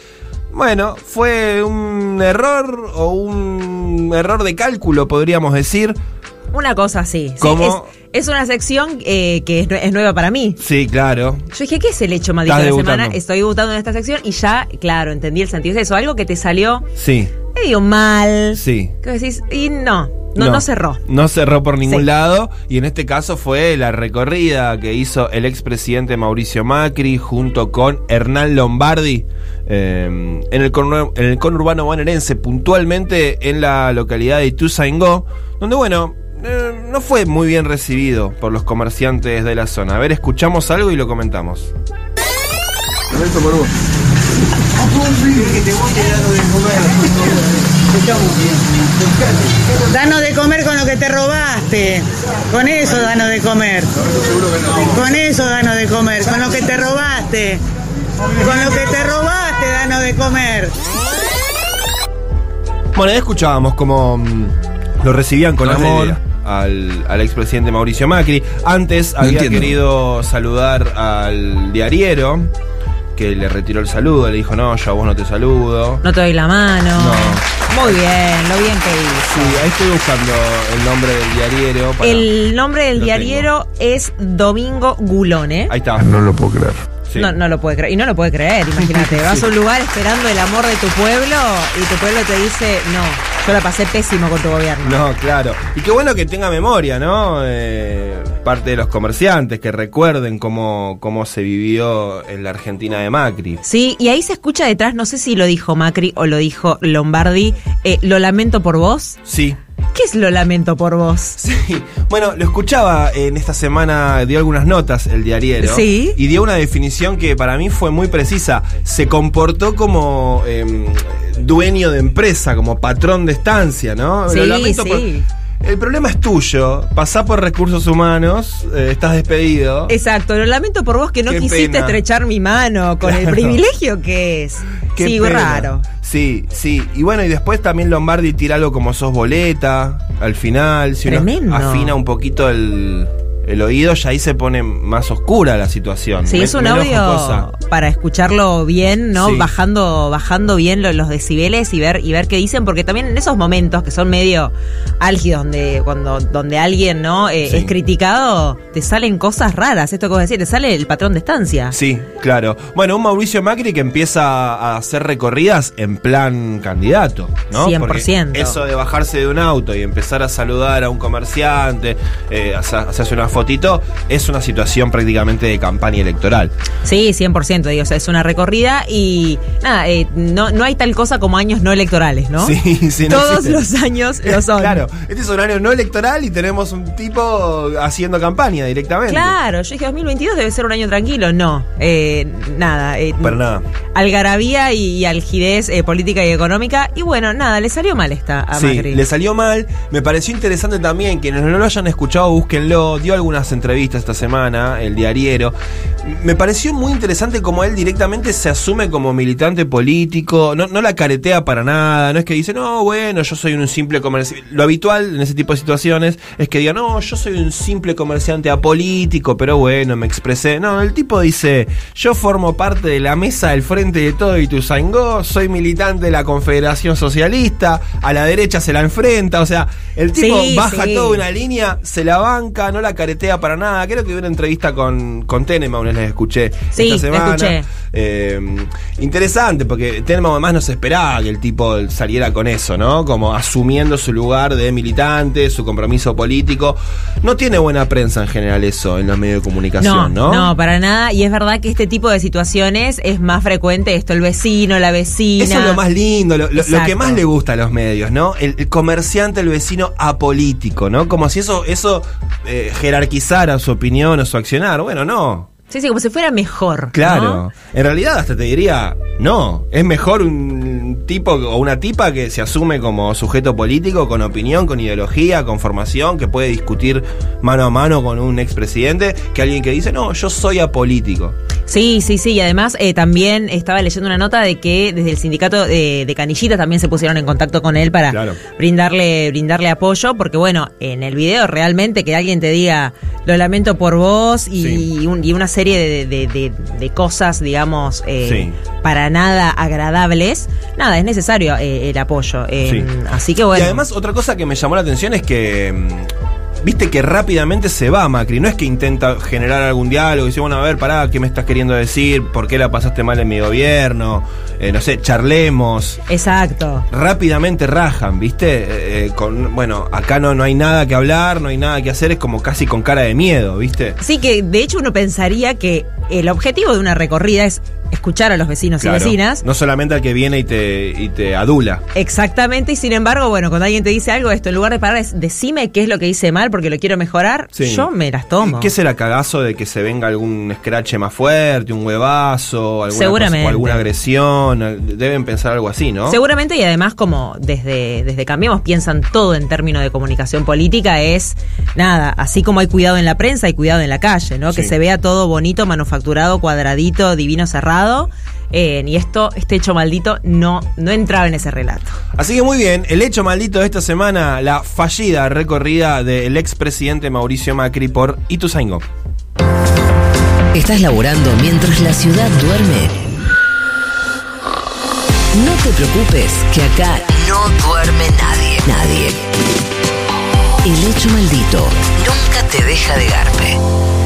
bueno, fue un error o un error de cálculo, podríamos decir. Una cosa así. sí, ¿Cómo? Es, una sección eh, que es, nue- es nueva para mí. Sí, claro. Yo dije, ¿qué es el hecho Estás de la semana? Estoy debutando en esta sección y ya, claro, entendí el sentido de eso. Algo que te salió Sí, medio mal. sí. Que decís, y no, no, no, cerró. No cerró por ningún Sí. lado. Y en este caso fue la recorrida que hizo el expresidente Mauricio Macri junto con Hernán Lombardi eh, en, el conur- en el conurbano bonaerense, puntualmente en la localidad de Ituzaingó, donde, bueno, eh, no fue muy bien recibido por los comerciantes de la zona. A ver, escuchamos algo y lo comentamos. Danos de comer con lo que te robaste. Con eso danos de comer. Con eso danos de comer. Con lo que te robaste. Con lo que te robaste danos de comer. Bueno, ya escuchábamos cómo mm, lo recibían con No amor idea. Al, al expresidente Mauricio Macri. Antes No había entiendo. querido saludar al diariero, que le retiró el saludo, le dijo, no, yo a vos no te saludo. No te doy la mano. No. Muy bien, lo bien que hizo. Sí, ahí estoy buscando el nombre del diariero. para- El nombre del Lo diariero es Domingo Gulone. Ahí está. No lo puedo creer. Sí. No, no lo puede creer. Y no lo puede creer, imagínate. Vas a un lugar esperando el amor de tu pueblo y tu pueblo te dice, no, yo la pasé pésimo con tu gobierno. No, claro. Y qué bueno que tenga memoria, ¿no? Eh, parte de los comerciantes que recuerden cómo, cómo se vivió en la Argentina de Macri. Sí, y ahí se escucha detrás, no sé si lo dijo Macri o lo dijo Lombardi, eh, lo lamento por vos. Sí, ¿Qué es lo lamento por vos? Sí, bueno, lo escuchaba en esta semana, dio algunas notas el diariero. Sí. Y dio una definición que para mí fue muy precisa. Se comportó como em, dueño de empresa, como patrón de estancia, ¿no? Sí, Lo lamento por- sí. El problema es tuyo. Pasá por recursos humanos, eh, estás despedido. Exacto, lo lamento por vos que no Qué quisiste pena. estrechar mi mano con el privilegio que es. Qué sí, pena. raro. Sí, sí. Y bueno, y después también Lombardi tira algo como sos boleta al final. Si uno Tremendo. afina un poquito el, el oído, ya ahí se pone más oscura la situación. Sí, es un audio jocosa. para escucharlo bien, ¿no? Sí. Bajando, bajando bien lo- los decibeles y ver, y ver qué dicen, porque también en esos momentos que son medio álgidos, donde, cuando, donde alguien no Eh, Sí. es criticado, te salen cosas raras. Esto que vos decís, te sale el patrón de estancia. Sí, claro. Bueno, un Mauricio Macri que empieza a hacer recorridas en plan candidato, ¿no? 100%. Porque eso de bajarse de un auto y empezar a saludar a un comerciante, eh, hace- hacerse una fotito, es una situación prácticamente de campaña electoral. Sí, 100%, digo, o sea, es una recorrida y nada, eh, no, no hay tal cosa como años no electorales, ¿no? Sí, sí, no Todos los años lo son. Claro, este es un año no electoral y tenemos un tipo haciendo campaña directamente. Claro, yo dije 2022 debe ser un año tranquilo. No, eh, nada. eh, Para nada. Algarabía y, y algidez eh, política y económica. Y bueno, nada, le salió mal esta a Sí, Macri. le salió mal. Me pareció interesante también, quienes no lo hayan escuchado, búsquenlo. Dio algunas entrevistas esta semana, el diariero. Me pareció muy interesante como él directamente se asume como militante político. No, no la caretea para nada. No es que dice, no, bueno, yo soy un simple comerciante. Lo habitual en ese tipo de situaciones es que diga, no, yo soy un simple comerciante apolítico, pero bueno, me expresé. No, el tipo dice, yo formo parte de la mesa del Frente de Todo Ituzaingó, soy militante de la Confederación Socialista, a la derecha se la enfrenta, o sea, el tipo Sí, baja sí. toda una línea, se la banca, no la caretea para nada. Creo que hubo una entrevista con, con Tenema, una vez la escuché Sí, esta semana. escuché. Eh, interesante, porque Tenema además no se esperaba que el tipo saliera con eso, ¿no? Como asumiendo su lugar de militante, su compromiso político. No tiene buena prensa en general eso en los medios de comunicación, ¿no? no, para nada. Y es verdad que este tipo de situaciones es más frecuente esto, el vecino, la vecina. Eso es lo más lindo, lo, lo- lo que más le gusta a los medios, ¿no? El, el comerciante, el vecino apolítico, ¿no? Como si eso, eso eh, jerarquizara su opinión o su accionar. Bueno, no. Sí, sí, como si fuera mejor. ¿no? Claro. En realidad hasta te diría, no, es mejor un tipo o una tipa que se asume como sujeto político, con opinión, con ideología, con formación, que puede discutir mano a mano con un expresidente, que alguien que dice, no, yo soy apolítico. Sí, sí, sí. Y además eh, también estaba leyendo una nota de que desde el sindicato de, de Canillitas también se pusieron en contacto con él para Claro. brindarle, brindarle apoyo, porque bueno, en el video realmente que alguien te diga lo lamento por vos y, Sí. un- y una serie de, de- de- de cosas, digamos, eh, Sí. para nada agradables, nada, es necesario eh, el apoyo. Eh, Sí. Así que bueno. Y además, otra cosa que me llamó la atención es que. Viste que rápidamente se va Macri, no es que intenta generar algún diálogo y dice, bueno, a ver, pará, ¿qué me estás queriendo decir? ¿Por qué la pasaste mal en mi gobierno? Eh, no sé, charlemos. Exacto. Rápidamente rajan, ¿viste? Eh, eh, con, bueno, acá no, no hay nada que hablar, no hay nada que hacer, es como casi con cara de miedo, ¿viste? Sí, que de hecho uno pensaría que el objetivo de una recorrida es escuchar a los vecinos Claro. y vecinas. No solamente al que viene y te, y te adula. Exactamente, y sin embargo, bueno, cuando alguien te dice algo, esto en lugar de parar es decime qué es lo que hice mal porque lo quiero mejorar, Sí. yo me las tomo. ¿Qué será cagazo de que se venga algún scratch más fuerte, un huevazo, alguna, Seguramente. cosa- o alguna agresión? Deben pensar algo así, ¿no? Seguramente, y además, como desde, desde Cambiemos piensan todo en términos de comunicación política, es nada, así como hay cuidado en la prensa, hay cuidado en la calle, ¿no? Que se vea todo bonito, manufacturado, cuadradito, divino, cerrado. Eh, y esto, este hecho maldito, no, no entraba en ese relato. Así que muy bien, el hecho maldito de esta semana, la fallida recorrida del expresidente Mauricio Macri por Ituzaingó. ¿Estás laburando mientras la ciudad duerme? No te preocupes, que acá no duerme nadie. Nadie. El hecho maldito nunca te deja de garpe.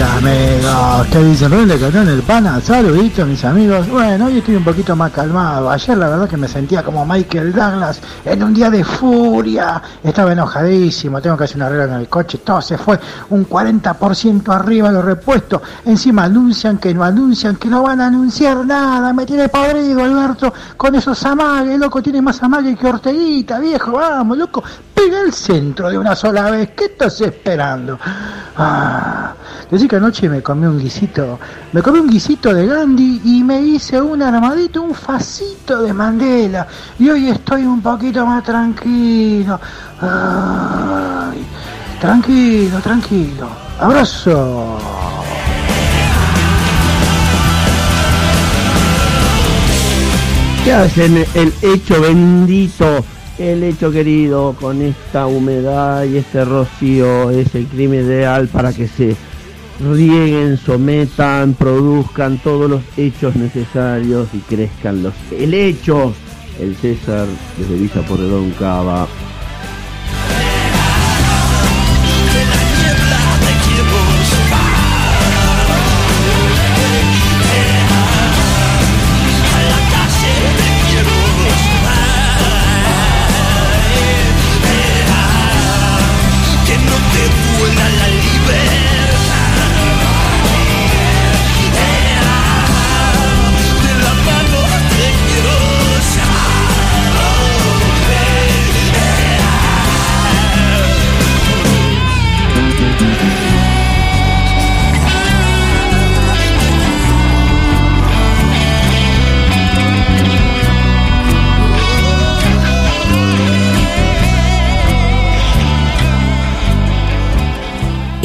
Amigos, ¿qué dicen? ¿Dónde quedó en el pana? Saluditos mis amigos. Bueno, hoy estoy un poquito más calmado. Ayer la verdad que me sentía como Michael Douglas en un día de furia. Estaba enojadísimo, tengo que hacer una arreglo en el coche, todo se fue un 40% arriba los repuestos. Encima anuncian que no anuncian, que no van a anunciar nada. Me tiene podrido Alberto con esos amagues, loco, tiene más amague que Orteguita, viejo, vamos, loco. Pega el centro de una sola vez. ¿Qué estás esperando? Ah, decir que anoche me comí un guisito, me comí un guisito de Gandhi y me hice un armadito, un facito de Mandela. Y hoy estoy un poquito más tranquilo. Ay, tranquilo, tranquilo. Abrazo. ¿Qué hacen el hecho bendito, el hecho querido, con esta humedad y este rocío? Es el crimen ideal para que se rieguen, sometan, produzcan todos los hechos necesarios y crezcan los helechos. El César desde Villa Porredón Cava.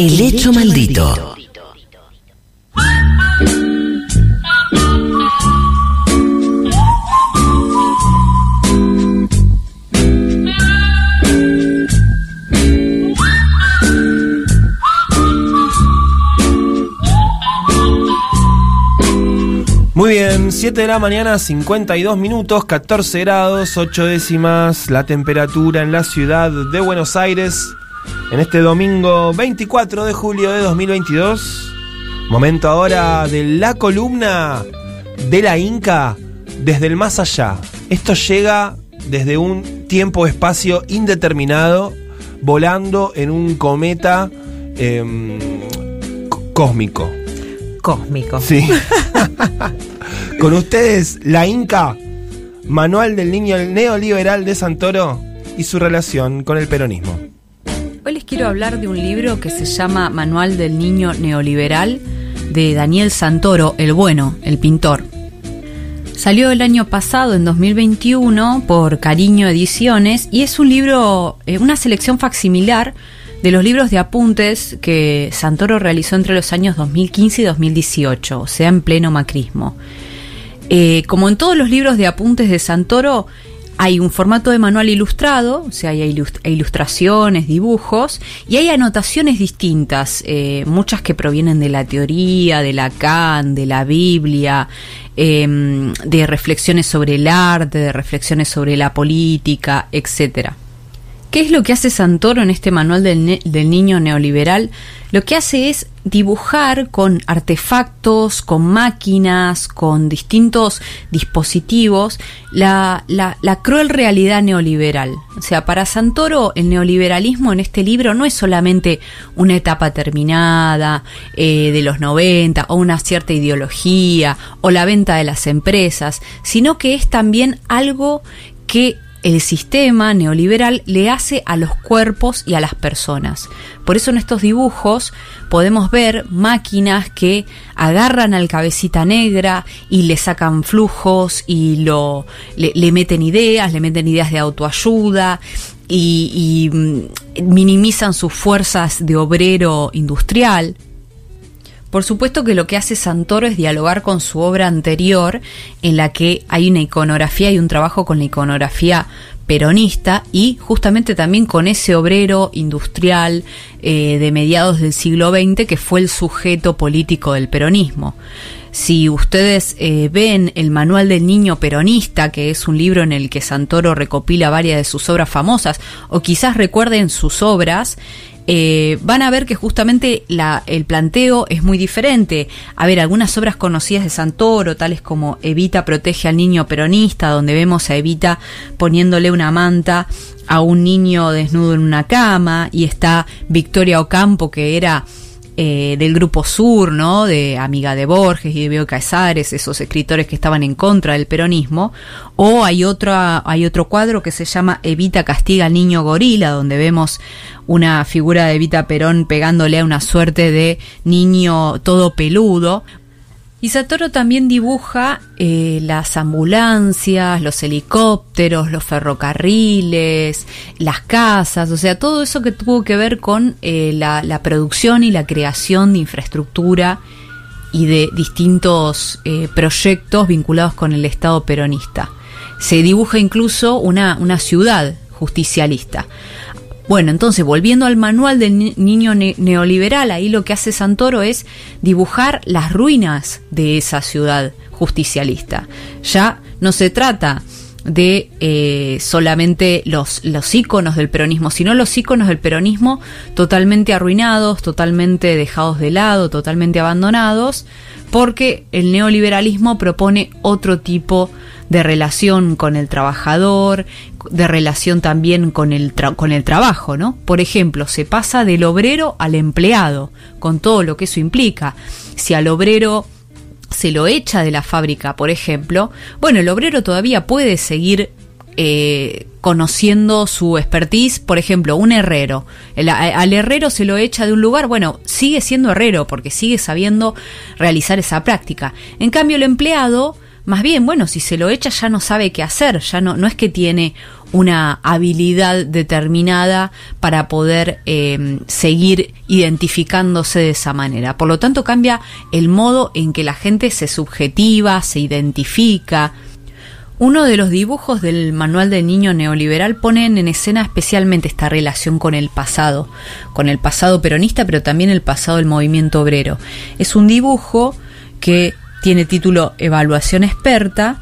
El hecho maldito. Muy bien, 7 de la mañana, 52 minutos, 14 grados, 8 décimas, la temperatura en la ciudad de Buenos Aires en este domingo 24 de julio de 2022. Momento ahora de la columna de la Inca desde el más allá. Esto llega desde un tiempo-espacio indeterminado, volando en un cometa em, cósmico. Cósmico. Sí. Con ustedes, la Inca, Manual del Niño Neoliberal de Santoro y su relación con el peronismo. Hoy les quiero hablar de un libro que se llama Manual del Niño Neoliberal de Daniel Santoro, el bueno, el pintor. Salió el año pasado, en 2021, por Cariño Ediciones y es un libro, eh, una selección facsimilar de los libros de apuntes que Santoro realizó entre los años 2015 y 2018, o sea, en pleno macrismo. Eh, como en todos los libros de apuntes de Santoro, hay un formato de manual ilustrado, o sea, hay ilust- hay ilustraciones, dibujos, y hay anotaciones distintas, eh, muchas que provienen de la teoría, de Lacan, de la Biblia, em, de reflexiones sobre el arte, de reflexiones sobre la política, etcétera. ¿Qué es lo que hace Santoro en este manual del niño neoliberal? Lo que hace es dibujar con artefactos, con máquinas, con distintos dispositivos, la, cruel realidad neoliberal. O sea, para Santoro el neoliberalismo en este libro no es solamente una etapa terminada eh, de los 90 o una cierta ideología o la venta de las empresas, sino que es también algo que el sistema neoliberal le hace a los cuerpos y a las personas. Por eso en estos dibujos podemos ver máquinas que agarran al cabecita negra y le sacan flujos y lo, le, meten ideas, le meten ideas de autoayuda y, y, mm, minimizan sus fuerzas de obrero industrial. Por supuesto que lo que hace Santoro es dialogar con su obra anterior, en la que hay una iconografía y un trabajo con la iconografía peronista y justamente también con ese obrero industrial eh, de mediados del siglo XX que fue el sujeto político del peronismo. Si ustedes eh, ven el Manual del Niño Peronista, que es un libro en el que Santoro recopila varias de sus obras famosas, o quizás recuerden sus obras, eh, van a ver que justamente la, el planteo es muy diferente. A ver, algunas obras conocidas de Santoro, tales como Evita protege al niño peronista, donde vemos a Evita poniéndole una manta a un niño desnudo en una cama, y está Victoria Ocampo, que era eh, del grupo Sur, ¿no? De Amiga de Borges y de Beo Casares, esos escritores que estaban en contra del peronismo. O hay, otra, hay otro cuadro que se llama Evita castiga al niño gorila, donde vemos una figura de Evita Perón pegándole a una suerte de niño todo peludo. Y Satoru también dibuja eh, las ambulancias, los helicópteros, los ferrocarriles, las casas, o sea, todo eso que tuvo que ver con eh, la, producción y la creación de infraestructura y de distintos eh, proyectos vinculados con el Estado peronista. Se dibuja incluso una, una ciudad justicialista. Bueno, entonces volviendo al manual del niño ne neoliberal, ahí lo que hace Santoro es dibujar las ruinas de esa ciudad justicialista. Ya no se trata de eh, solamente los, los íconos del peronismo, sino los íconos del peronismo totalmente arruinados, totalmente dejados de lado, totalmente abandonados, porque el neoliberalismo propone otro tipo de relación con el trabajador, de relación también con el, con el trabajo, ¿no? Por ejemplo, se pasa del obrero al empleado, con todo lo que eso implica. Si al obrero se lo echa de la fábrica, por ejemplo, bueno, el obrero todavía puede seguir eh, conociendo su expertise, por ejemplo, un herrero. Al herrero se lo echa de un lugar, bueno, sigue siendo herrero porque sigue sabiendo realizar esa práctica. En cambio, el empleado más bien, bueno, si se lo echa ya no sabe qué hacer, ya no, no es que tiene una habilidad determinada para poder eh, seguir identificándose de esa manera. Por lo tanto, cambia el modo en que la gente se subjetiva, se identifica. Uno de los dibujos del manual del niño neoliberal ponen en escena especialmente esta relación con el pasado, con el pasado peronista, pero también el pasado del movimiento obrero. Es un dibujo que tiene título Evaluación experta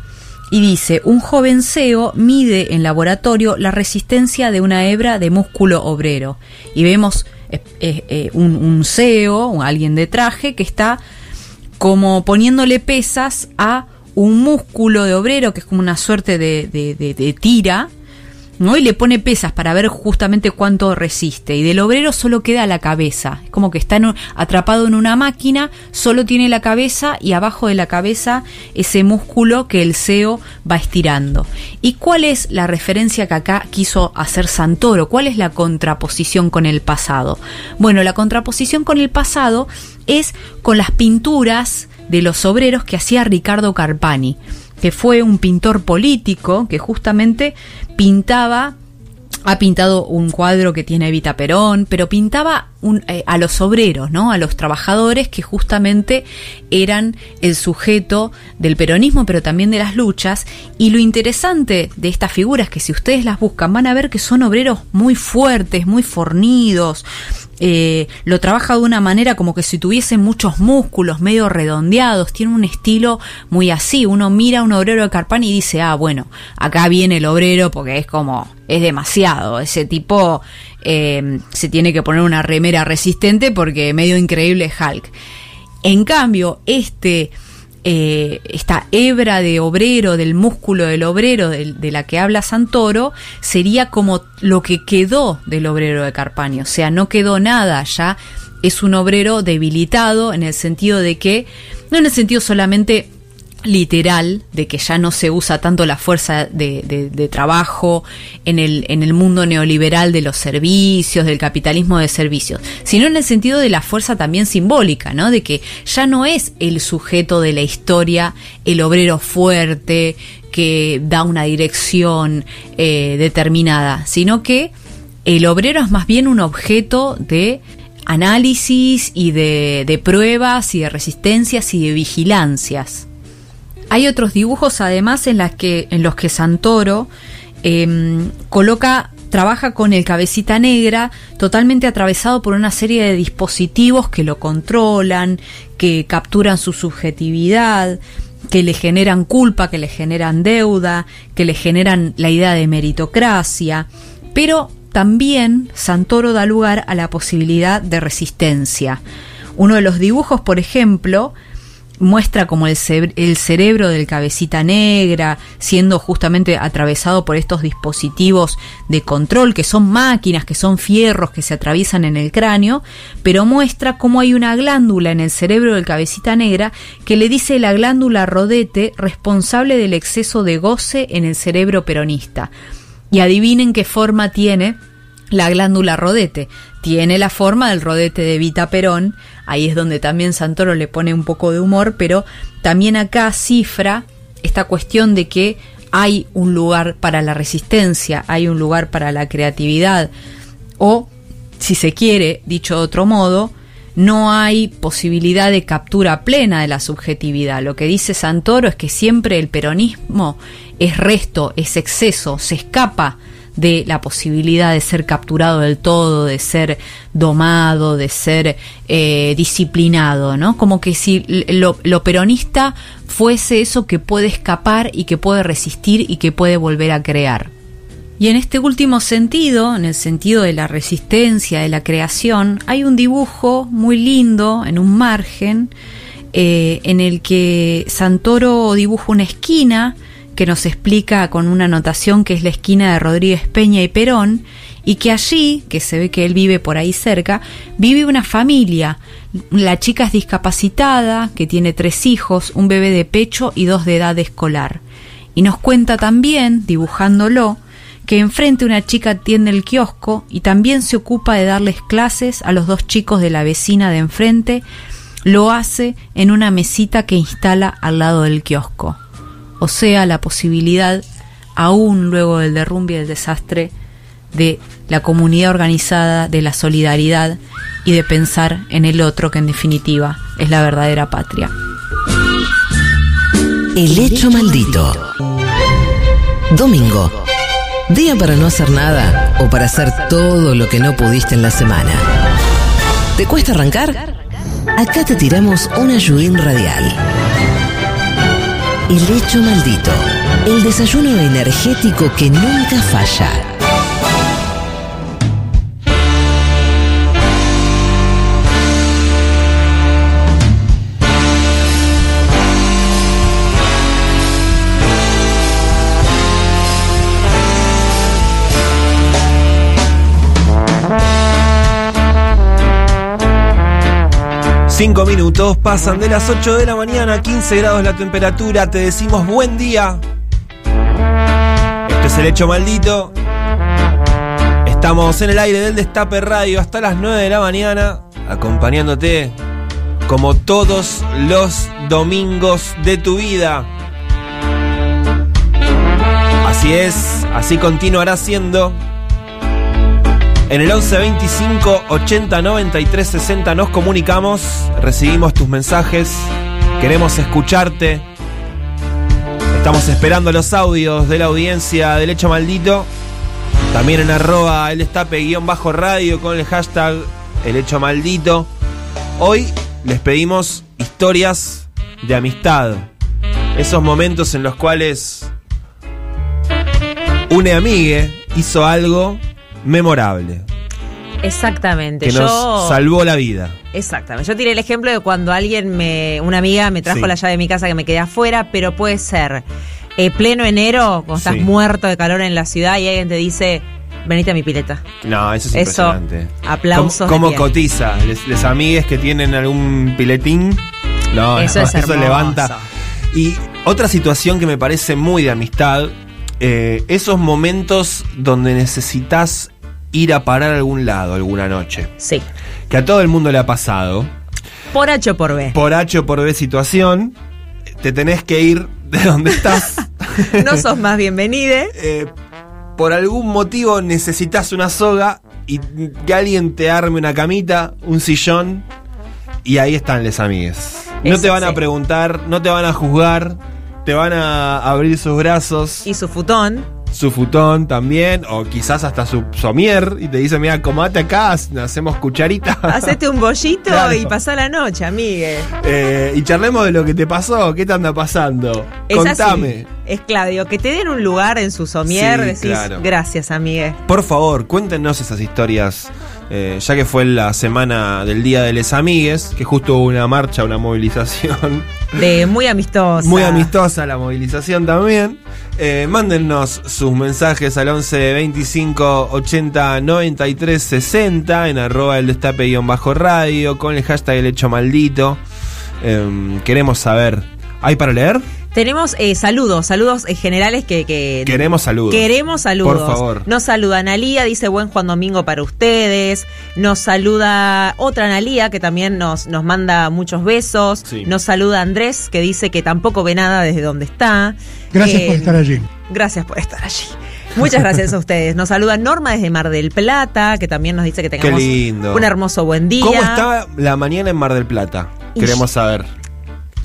y dice, un joven CEO mide en laboratorio la resistencia de una hebra de músculo obrero. Y vemos eh, eh, un, un CEO, alguien de traje, que está como poniéndole pesas a un músculo de obrero, que es como una suerte de, de, de tira, ¿no? Y le pone pesas para ver justamente cuánto resiste. Y del obrero solo queda la cabeza. Es como que está atrapado en una máquina, solo tiene la cabeza y abajo de la cabeza ese músculo que el CEO va estirando. ¿Y cuál es la referencia que acá quiso hacer Santoro? ¿Cuál es la contraposición con el pasado? Bueno, la contraposición con el pasado es con las pinturas de los obreros que hacía Ricardo Carpani que fue un pintor político que justamente pintaba ha pintado un cuadro que tiene Evita Perón, pero pintaba eh, a los obreros, ¿no? A los trabajadores que justamente eran el sujeto del peronismo, pero también de las luchas. Y lo interesante de estas figuras, que si ustedes las buscan, van a ver que son obreros muy fuertes, muy fornidos, eh, lo trabaja de una manera como que si tuviesen muchos músculos medio redondeados, tiene un estilo muy así, uno mira a un obrero de Carpani y dice, ah, bueno, acá viene el obrero porque es como, es demasiado, ese tipo eh, se tiene que poner una remera resistente porque medio increíble Hulk. En cambio, este eh, esta hebra de obrero, del músculo del obrero de, la que habla Santoro, sería como lo que quedó del obrero de Carpaño. O sea, no quedó nada, ya es un obrero debilitado en el sentido de que, no en el sentido solamente literal de que ya no se usa tanto la fuerza de, trabajo en el, en el mundo neoliberal de los servicios, del capitalismo de servicios, sino en el sentido de la fuerza también simbólica, ¿no? De que ya no es el sujeto de la historia, el obrero fuerte que da una dirección eh, determinada, sino que el obrero es más bien un objeto de análisis y de, de pruebas y de resistencias y de vigilancias. Hay otros dibujos además en, los que Santoro em, coloca, trabaja con el cabecita negra totalmente atravesado por una serie de dispositivos que lo controlan, que capturan su subjetividad, que le generan culpa, que le generan deuda, que le generan la idea de meritocracia, pero también Santoro da lugar a la posibilidad de resistencia. Uno de los dibujos, por ejemplo, muestra como el, el cerebro del cabecita negra siendo justamente atravesado por estos dispositivos de control que son máquinas, que son fierros que se atraviesan en el cráneo, pero muestra cómo hay una glándula en el cerebro del cabecita negra que le dice la glándula rodete responsable del exceso de goce en el cerebro peronista. Y adivinen qué forma tiene la glándula rodete. Tiene la forma del rodete de Vita Perón. Ahí es donde también Santoro le pone un poco de humor, pero también acá cifra esta cuestión de que hay un lugar para la resistencia, hay un lugar para la creatividad, o, si se quiere, dicho de otro modo, no hay posibilidad de captura plena de la subjetividad. Lo que dice Santoro es que siempre el peronismo es resto, es exceso, se escapa de la posibilidad de ser capturado del todo, de ser domado, de ser eh, disciplinado, ¿no? Como que si lo, peronista fuese eso que puede escapar y que puede resistir y que puede volver a crear. Y en este último sentido, en el sentido de la resistencia, de la creación, hay un dibujo muy lindo en un margen eh, en el que Santoro dibuja una esquina que nos explica con una anotación que es la esquina de Rodríguez Peña y Perón, y que allí, que se ve que él vive por ahí cerca, vive una familia. La chica es discapacitada, que tiene tres hijos, un bebé de pecho y dos de edad escolar. Y nos cuenta también, dibujándolo, que enfrente una chica atiende el kiosco y también se ocupa de darles clases a los dos chicos de la vecina de enfrente, lo hace en una mesita que instala al lado del kiosco. O sea, la posibilidad, aún luego del derrumbe y del desastre, de la comunidad organizada, de la solidaridad y de pensar en el otro que en definitiva es la verdadera patria. El hecho maldito. Domingo. Día para no hacer nada o para hacer todo lo que no pudiste en la semana. ¿Te cuesta arrancar? Acá te tiramos una ayudín radial. El hecho maldito. El desayuno energético que nunca falla. Cinco minutos pasan de las 8 de la mañana, 15 grados la temperatura, te decimos buen día. Esto es el hecho maldito. Estamos en el aire del Destape Radio hasta las 9 de la mañana, acompañándote como todos los domingos de tu vida. Así es, así continuará siendo. En el 11 25 80 93 60 nos comunicamos, recibimos tus mensajes, queremos escucharte. Estamos esperando los audios de la audiencia del hecho maldito. También en arroba el destape guion bajo radio con el hashtag el hecho maldito. Hoy les pedimos historias de amistad. Esos momentos en los cuales una amiga hizo algo memorable. Exactamente. Que yo, nos salvó la vida. Exactamente. Yo tiré el ejemplo de cuando alguien me, una amiga me trajo Sí. la llave de mi casa que me quedé afuera, pero puede ser eh, pleno enero, cuando estás Sí. muerto de calor en la ciudad y alguien te dice, venite a mi pileta. No, eso es Eso, impresionante. aplausos ¿Cómo, cotiza? Les, les amigues que tienen algún piletín. No, Eso es hermoso. levanta. Y Otra situación que me parece muy de amistad, eh, esos momentos donde necesitas ir a parar a algún lado alguna noche. Sí. Que a todo el mundo le ha pasado. Por H o por B. Por H o por B situación, te tenés que ir de donde estás. No sos más bienvenide. Eh, por algún motivo necesitas una soga y que alguien te arme una camita, un sillón, y ahí están les amigues. No Eso te van a preguntar, no te van a juzgar, te van a abrir sus brazos. Y su futón. Su futón también, o quizás hasta su somier, y te dicen, mira, comate acá, hacemos cucharita. Hacete un bollito Claro. y pasá la noche, amigue. Eh, y charlemos de lo que te pasó, qué te anda pasando. Es así. Contame. Es Claudio, que te den un lugar en su somier, Sí, decís, claro. gracias, amigue. Por favor, cuéntenos esas historias, eh, ya que fue la semana del Día de les Amigues, que justo hubo una marcha, una movilización. De muy amistosa. Muy amistosa la movilización también. Eh, mándennos sus mensajes al 11 25 80 93 60 en arroba el destape guion bajo radio con el hashtag el hecho maldito. Em, queremos saber. ¿Hay para leer? Tenemos eh, saludos, saludos eh, generales que, que- Queremos saludos. Queremos saludos. Por favor. Nos saluda Analía, dice buen Juan Domingo para ustedes. Nos saluda otra Analía que también nos, nos manda muchos besos. Sí. Nos saluda Andrés que dice que tampoco ve nada desde donde está. Gracias Eh, por estar allí. Gracias por estar allí. Muchas gracias a ustedes. Nos saluda Norma desde Mar del Plata, que también nos dice que tengamos lindo. un hermoso buen día. ¿Cómo está la mañana en Mar del Plata? Queremos saber.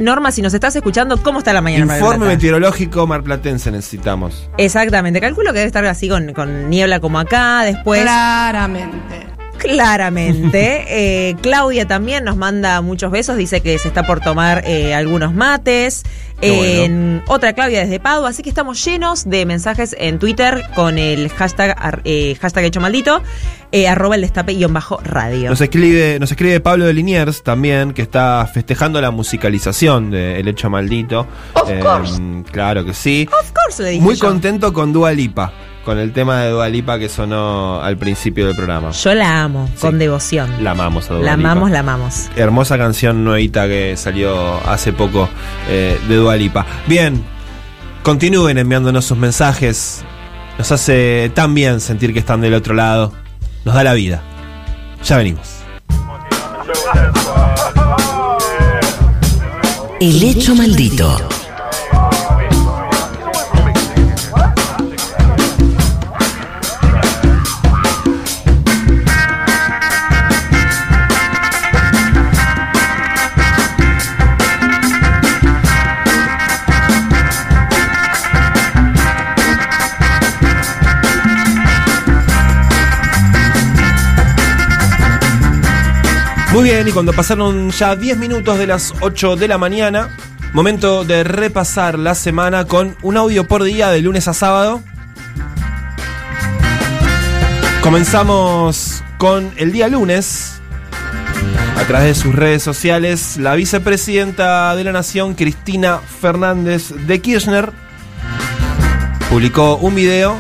Norma, si nos estás escuchando, ¿cómo está la mañana Mar Informe Plata? meteorológico marplatense necesitamos. Exactamente, calculo que debe estar así con, con niebla como acá, después... Claramente. Claramente. Eh, Claudia también nos manda muchos besos, dice que se está por tomar eh, algunos mates. Bueno. En otra Claudia desde Padua, así que estamos llenos de mensajes en Twitter con el hashtag, eh, hashtag hecho maldito, arroba el destape guion bajo radio. Nos escribe, nos escribe Pablo de Liniers también, que está festejando la musicalización de El Hecho Maldito. Of course. Claro que sí. Of course, le dije Muy yo. contento con Dua Lipa, con el tema de Dua Lipa que sonó al principio del programa. Yo la amo, con devoción. La amamos a Dua La Lipa. amamos, la amamos. Hermosa canción nuevita que salió hace poco eh, de Dua Lipa. Bien, continúen enviándonos sus mensajes. Nos hace tan bien sentir que están del otro lado. Nos da la vida. Ya venimos. El hecho maldito. Muy bien, y cuando pasaron ya 10 minutos de las 8 de la mañana, momento de repasar la semana con un audio por día de lunes a sábado. Comenzamos con el día lunes. A través de sus redes sociales, la vicepresidenta de la Nación, Cristina Fernández de Kirchner, publicó un video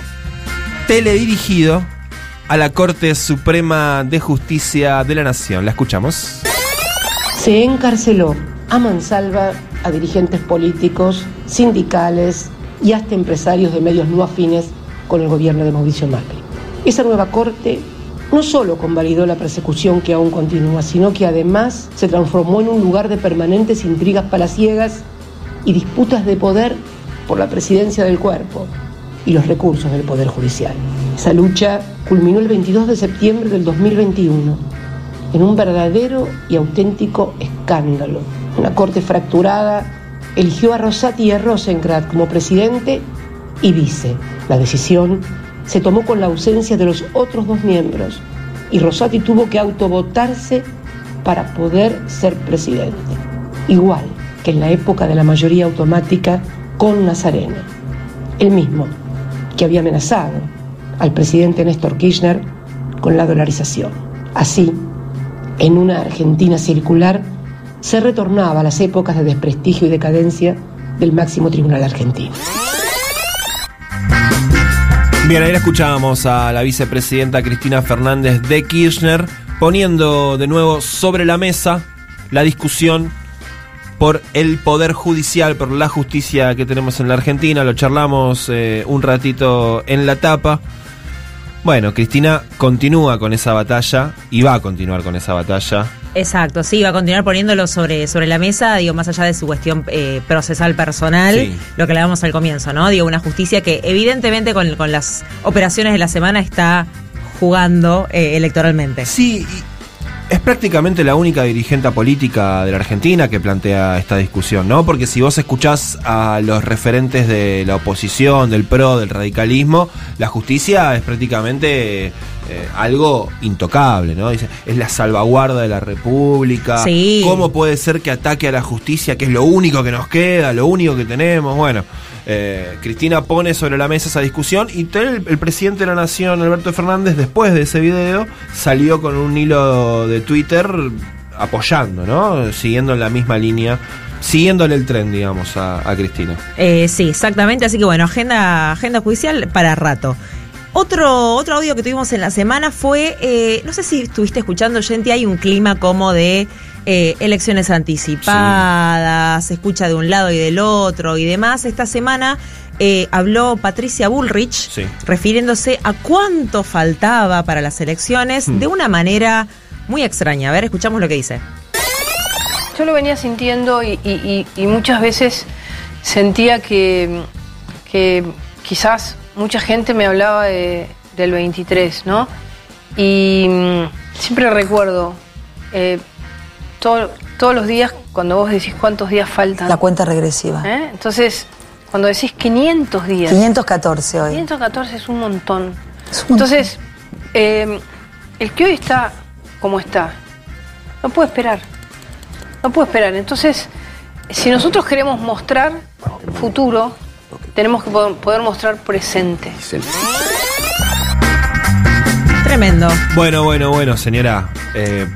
teledirigido a la Corte Suprema de Justicia de la Nación. La escuchamos. Se encarceló a mansalva a dirigentes políticos, sindicales y hasta empresarios de medios no afines con el gobierno de Mauricio Macri. Esa nueva corte no solo convalidó la persecución que aún continúa, sino que además se transformó en un lugar de permanentes intrigas palaciegas y disputas de poder por la presidencia del cuerpo y los recursos del Poder Judicial. Esa lucha culminó el 22 de septiembre del 2021 en un verdadero y auténtico escándalo. Una corte fracturada eligió a Rosati y a Rosenkrantz como presidente y vice. La decisión se tomó con la ausencia de los otros dos miembros y Rosati tuvo que autovotarse para poder ser presidente. Igual que en la época de la mayoría automática con Nazarena. El mismo que había amenazado al presidente Néstor Kirchner con la dolarización. Así, en una Argentina circular, se retornaba a las épocas de desprestigio y decadencia del máximo tribunal argentino. Bien, ahí la escuchábamos a la vicepresidenta Cristina Fernández de Kirchner poniendo de nuevo sobre la mesa la discusión por el Poder Judicial, por la justicia que tenemos en la Argentina. Lo charlamos eh, un ratito en la tapa. Bueno, Cristina continúa con esa batalla y va a continuar con esa batalla. Exacto, sí, va a continuar poniéndolo sobre, sobre la mesa, digo, más allá de su cuestión eh, procesal personal, Sí. lo que le damos al comienzo, ¿no? Digo, una justicia que evidentemente con, con las operaciones de la semana está jugando eh, electoralmente. Sí, Es prácticamente la única dirigente política de la Argentina que plantea esta discusión, ¿no? Porque si vos escuchás a los referentes de la oposición, del PRO, del radicalismo, la justicia es prácticamente eh, algo intocable, ¿no? Dice, es la salvaguarda de la República. Sí. ¿Cómo puede ser que ataque a la justicia, que es lo único que nos queda, lo único que tenemos? Bueno, eh, Cristina pone sobre la mesa esa discusión y el, el presidente de la Nación, Alberto Fernández, después de ese video, salió con un hilo de Twitter apoyando, ¿no? Siguiendo en la misma línea, siguiéndole el tren, digamos, a, a Cristina. Eh, sí, exactamente. Así que bueno, agenda, agenda judicial para rato. Otro, otro audio que tuvimos en la semana fue, eh, no sé si estuviste escuchando, gente, hay un clima como de eh, elecciones anticipadas, se escucha de un lado y del otro y demás. Esta semana eh, habló Patricia Bullrich Sí. refiriéndose a cuánto faltaba para las elecciones Hmm. de una manera muy extraña. A ver, escuchamos lo que dice. Yo lo venía sintiendo y, y- y- y muchas veces sentía que, que quizás mucha gente me hablaba de- del 23, ¿no? Y mm, siempre recuerdo eh, todo- todos los días cuando vos decís cuántos días faltan. La cuenta regresiva. ¿eh? Entonces, cuando decís 500 días. 514 hoy. 514 es un montón. Entonces, eh, el que hoy está como está, no puede esperar. No puede esperar. Entonces, si nosotros queremos mostrar futuro, tenemos que po- poder mostrar presente. Tremendo. Bueno, bueno, bueno, señora. eh,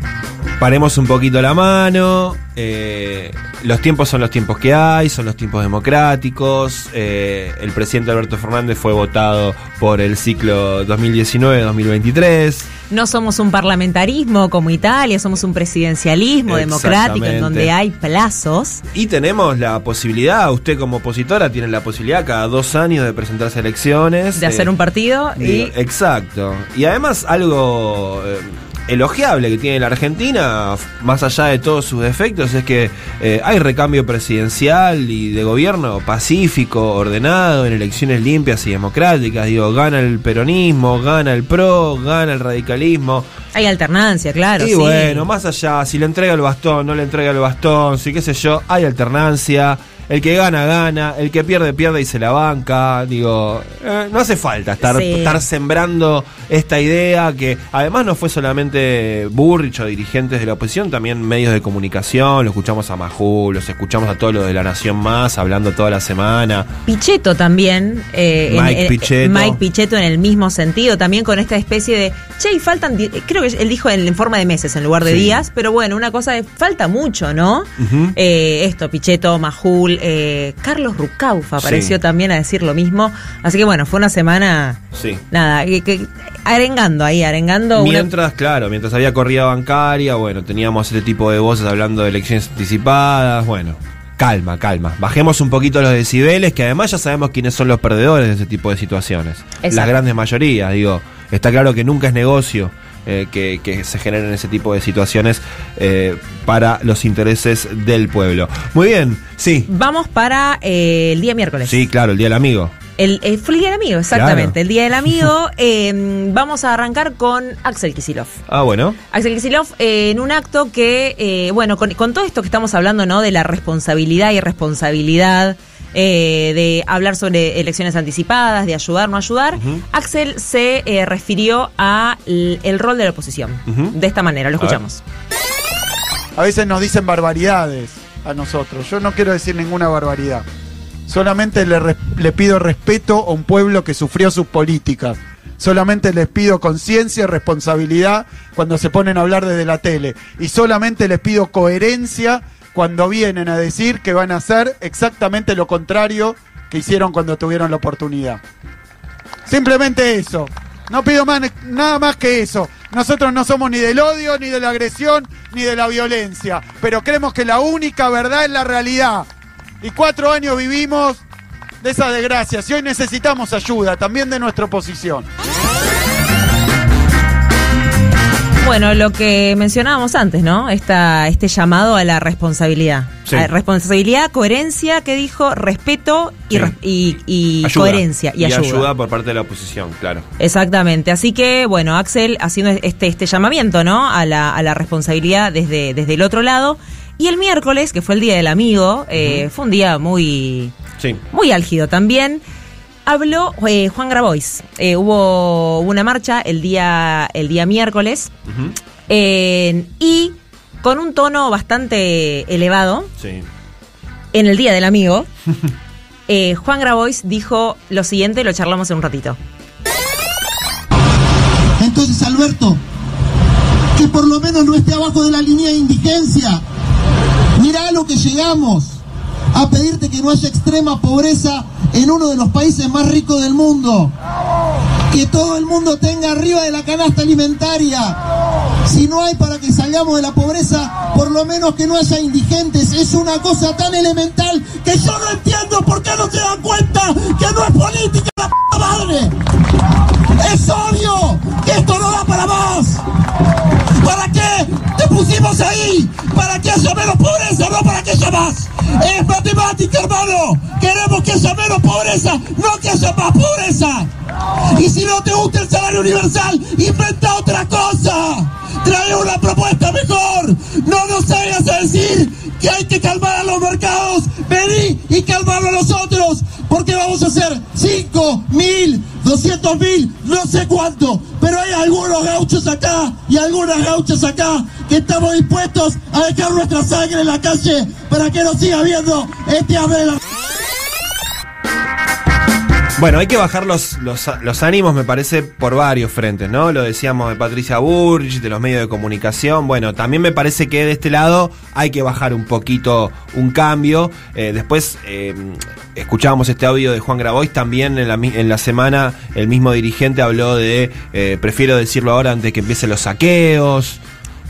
paremos un poquito la mano. eh, los tiempos son los tiempos que hay, son los tiempos democráticos. eh, el presidente Alberto Fernández fue votado por el ciclo 2019-2023. No somos un parlamentarismo como Italia, somos un presidencialismo democrático en donde hay plazos. Y tenemos la posibilidad, usted como opositora tiene la posibilidad cada dos años de presentarse a elecciones. De hacer eh, un partido y Exacto. Y además algo elogiable que tiene la Argentina, más allá de todos sus defectos, es que eh, hay recambio presidencial y de gobierno pacífico, ordenado, en elecciones limpias y democráticas. Digo, gana el peronismo, gana el PRO, gana el radicalismo. hay alternancia, claro. y sí. bueno, más allá, si le entrega el bastón, no le entrega el bastón, si qué sé yo, hay alternancia. El que gana, gana. El que pierde, pierde y se la banca. Digo, eh, no hace falta estar, Sí. estar sembrando esta idea que además no fue solamente Burrich o dirigentes de la oposición, también medios de comunicación. Lo escuchamos a Majul, los escuchamos a todos los de La Nación Más hablando toda la semana. Pichetto también. eh, Mike en- Pichetto. Mike Pichetto en el mismo sentido, también con esta especie de, che, y faltan, di- creo que él dijo en, en forma de meses en lugar de Sí. días, pero bueno, una cosa es, falta mucho, ¿no? Eh, esto, Pichetto, Majul, eh, Carlos Rucaufa apareció Sí. también a decir lo mismo. Así que bueno, fue una semana, Sí. nada, que, que- arengando ahí, arengando. una- Mientras, claro, mientras había corrida bancaria, bueno, teníamos este tipo de voces hablando de elecciones anticipadas, bueno, calma, calma. Bajemos un poquito los decibeles, que además ya sabemos quiénes son los perdedores de ese tipo de situaciones. Exacto. Las grandes mayorías, digo, está claro que nunca es negocio. Eh, que, que se generen ese tipo de situaciones eh, para los intereses del pueblo. Muy bien, sí, Vamos para eh, el día miércoles. sí, claro, el Día del Amigo. El, fue el Día del Amigo, exactamente. Claro. El Día del Amigo. eh, vamos a arrancar con Axel Kisilov. Ah, bueno. Axel Kisilov eh, en un acto que, eh, bueno, con, con todo esto que estamos hablando, ¿no? De la responsabilidad y responsabilidad, eh, de hablar sobre elecciones anticipadas, de ayudar, no ayudar, Axel se eh, refirió a el rol de la oposición. De esta manera, lo escuchamos. A veces nos dicen barbaridades a nosotros. Yo no quiero decir ninguna barbaridad. Solamente le, res- le pido respeto a un pueblo que sufrió sus políticas. Solamente les pido conciencia y responsabilidad cuando se ponen a hablar desde la tele. Y solamente les pido coherencia cuando vienen a decir que van a hacer exactamente lo contrario que hicieron cuando tuvieron la oportunidad. Simplemente eso. No pido más, nada más que eso. Nosotros no somos ni del odio, ni de la agresión, ni de la violencia. Pero creemos que la única verdad es la realidad. Y cuatro años vivimos de esa desgracia. Y hoy necesitamos ayuda, también de nuestra oposición. Bueno, lo que mencionábamos antes, ¿no? Esta, este llamado a la responsabilidad. Sí. A responsabilidad, coherencia, que dijo, respeto y, Sí. res- y- y Ayuda. coherencia y, ayuda. por parte de la oposición, claro. Exactamente. Así que, bueno, Axel haciendo este, este llamamiento, ¿no? A la, a la responsabilidad desde, desde el otro lado. Y el miércoles, que fue el Día del Amigo, eh, fue un día muy, Sí. muy álgido también. Habló eh, Juan Grabois. Eh, hubo una marcha el día, el día miércoles eh, y con un tono bastante elevado Sí. en el Día del Amigo. eh, Juan Grabois dijo lo siguiente, lo charlamos en un ratito. Entonces, Alberto, que por lo menos no esté abajo de la línea de indigencia. Mirá a lo que llegamos a pedirte que no haya extrema pobreza en uno de los países más ricos del mundo. Que todo el mundo tenga arriba de la canasta alimentaria. Si no hay para que salgamos de la pobreza, por lo menos que no haya indigentes. Es una cosa tan elemental que yo no entiendo por qué no se dan cuenta que no es política la p madre. Ahí? ¿Para que haya menos pobreza? No para que haya más. Es matemática, hermano. Queremos que haya menos pobreza, no que haya más pobreza. Y si no te gusta el salario universal, inventa otra cosa. Trae una propuesta mejor. No nos vayas a decir que hay que calmar a los mercados. Vení y calmarlo a nosotros. Porque vamos a hacer 5 mil, 200 mil, no sé cuánto. Pero hay algunos gauchos acá y algunas gauchas acá que estamos dispuestos a dejar nuestra sangre en la calle para que no siga habiendo este hambre de la... Bueno, hay que bajar los, los, los ánimos, me parece, por varios frentes, ¿no? Lo decíamos de Patricia Burge, de los medios de comunicación. Bueno, también me parece que de este lado hay que bajar un poquito un cambio. Eh, después eh, escuchábamos este audio de Juan Grabois. También en la, en la semana el mismo dirigente habló de eh, prefiero decirlo ahora antes que empiecen los saqueos.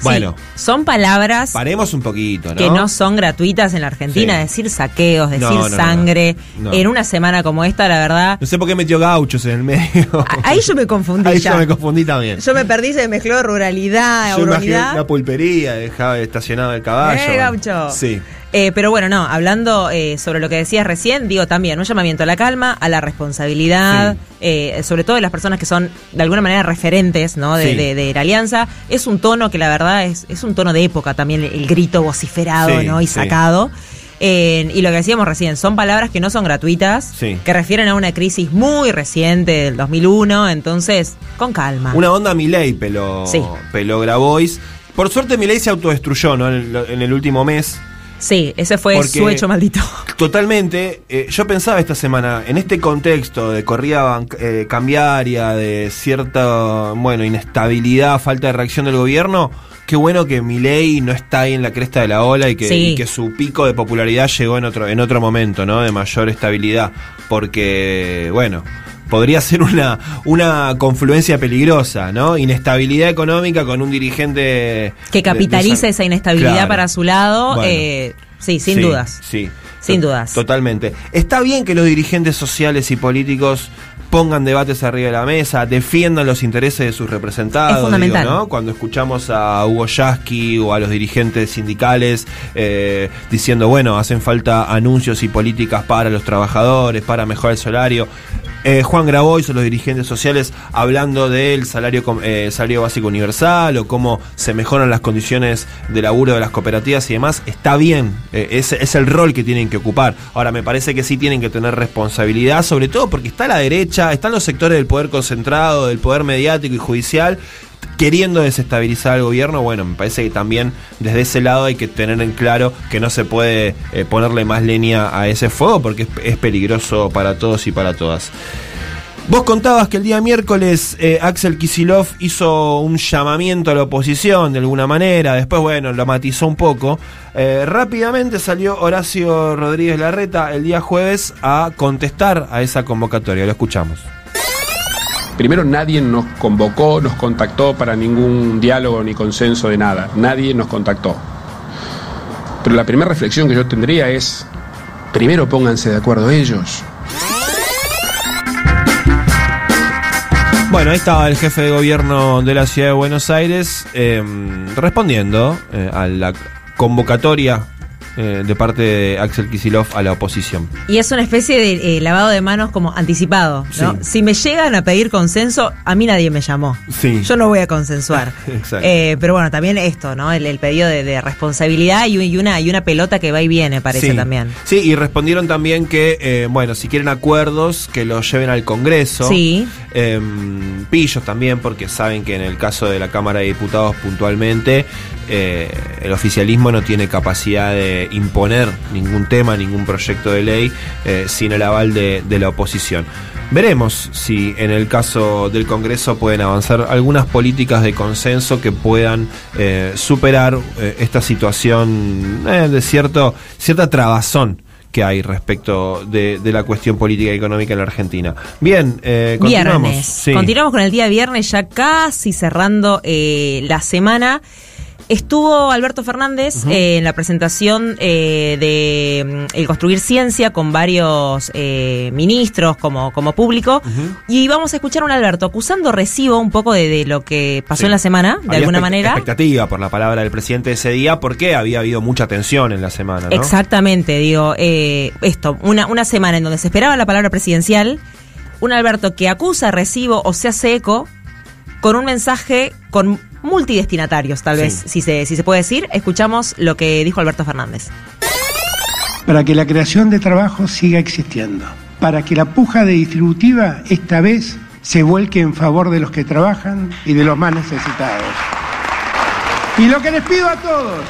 Bueno, Sí, son palabras paremos un poquito, ¿no? que no son gratuitas en la Argentina. Sí. Decir saqueos, decir No, no, no, sangre. no. En una semana como esta, la verdad. No sé por qué metió gauchos en el medio. Ahí yo me confundí Ahí ya. yo me confundí también. Yo me perdí, se mezcló ruralidad, Yo urbanidad. la pulpería, dejaba estacionado el caballo. Eh, gaucho. Sí. Eh, pero bueno, no, hablando eh, sobre lo que decías recién, digo también un llamamiento a la calma, a la responsabilidad, eh, sobre todo de las personas que son de alguna manera referentes ¿no? de, Sí. de- de la alianza. Es un tono que la verdad es, es un tono de época también, el grito vociferado Sí, ¿no? y sacado. Eh, y lo que decíamos recién, son palabras que no son gratuitas, Sí. que refieren a una crisis muy reciente del 2001, entonces, con calma. Una onda Milei peló, Sí. peló Grabois. Por suerte Milei se autodestruyó ¿no? en, el, en el último mes. Sí, ese fue Porque- su hecho maldito. Totalmente. eh, yo pensaba esta semana, en este contexto de corrida eh, cambiaria, de cierta bueno, inestabilidad, falta de reacción del gobierno, qué bueno que Milei no está ahí en la cresta de la ola y que, Sí. y que su pico de popularidad llegó en otro, en otro momento, ¿no? De mayor estabilidad. Porque, bueno. Podría ser una, una confluencia peligrosa, ¿no? Inestabilidad económica con un dirigente... que de- de- esa inestabilidad Claro. para su lado, Bueno. eh, sí, sin Sí, dudas. Sí. Sin dudas. Totalmente. Está bien que los dirigentes sociales y políticos pongan debates arriba de la mesa, defiendan los intereses de sus representados. Es fundamental. digo, ¿no? Cuando escuchamos a Hugo Yasky o a los dirigentes sindicales eh, diciendo, bueno, hacen falta anuncios y políticas para los trabajadores, para mejorar el salario. Eh, Juan Grabois o los dirigentes sociales hablando del salario, eh, salario básico universal o cómo se mejoran las condiciones de laburo de las cooperativas y demás, está bien, eh, es, es el rol que tienen que ocupar. Ahora, me parece que sí tienen que tener responsabilidad, sobre todo porque está la derecha, están los sectores del poder concentrado, del poder mediático y judicial, queriendo desestabilizar al gobierno, bueno, me parece que también desde ese lado hay que tener en claro que no se puede eh, ponerle más leña a ese fuego porque es, es peligroso para todos y para todas. Vos contabas que el día miércoles eh, Axel Kisilov hizo un llamamiento a la oposición de alguna manera, después, bueno, lo matizó un poco. Eh, rápidamente salió Horacio Rodríguez Larreta el día jueves a contestar a esa convocatoria. Lo escuchamos. Primero, nadie nos convocó, nos contactó para ningún diálogo ni consenso de nada. Nadie nos contactó. Pero la primera reflexión que yo tendría es, primero pónganse de acuerdo ellos. Bueno, ahí estaba el jefe de gobierno de la ciudad de Buenos Aires eh, respondiendo eh, a la convocatoria eh, de parte de Axel Kisilov a la oposición. Y es una especie de eh, lavado de manos como anticipado, ¿no? Sí. Si me llegan a pedir consenso, a mí nadie me llamó. Sí. Yo no voy a consensuar. Exacto. Eh, pero bueno, también esto, ¿no? El, el pedido de, de responsabilidad y, y una, y una pelota que va y viene, parece Sí. también. Sí, y respondieron también que, eh, bueno, si quieren acuerdos, que los lleven al Congreso. Sí. Em, pillos también, porque saben que en el caso de la Cámara de Diputados puntualmente, eh, el oficialismo no tiene capacidad de imponer ningún tema, ningún proyecto de ley eh, sin el aval de, de la oposición. Veremos si en el caso del Congreso pueden avanzar algunas políticas de consenso que puedan eh, superar eh, esta situación eh, de cierto, cierta trabazón que hay respecto de, de la cuestión política y económica en la Argentina. Bien, eh, continuamos. Viernes. Sí. Continuamos con el día viernes, ya casi cerrando eh, la semana. Estuvo Alberto Fernández eh, en la presentación eh, de mm, El Construir Ciencia con varios eh, ministros como, como público. Y vamos a escuchar a un Alberto acusando recibo un poco de, de lo que pasó Sí. en la semana, de Había alguna expect- manera. expectativa por la palabra del presidente ese día porque había habido mucha tensión en la semana, ¿no? Exactamente, digo, eh, esto, una, una semana en donde se esperaba la palabra presidencial, un Alberto que acusa, recibo o se hace eco con un mensaje con multidestinatarios, tal vez, si, se, si se puede decir. Escuchamos lo que dijo Alberto Fernández. para que la creación de trabajo siga existiendo, para que la puja de distributiva esta vez se vuelque en favor de los que trabajan y de los más necesitados. Y lo que les pido a todos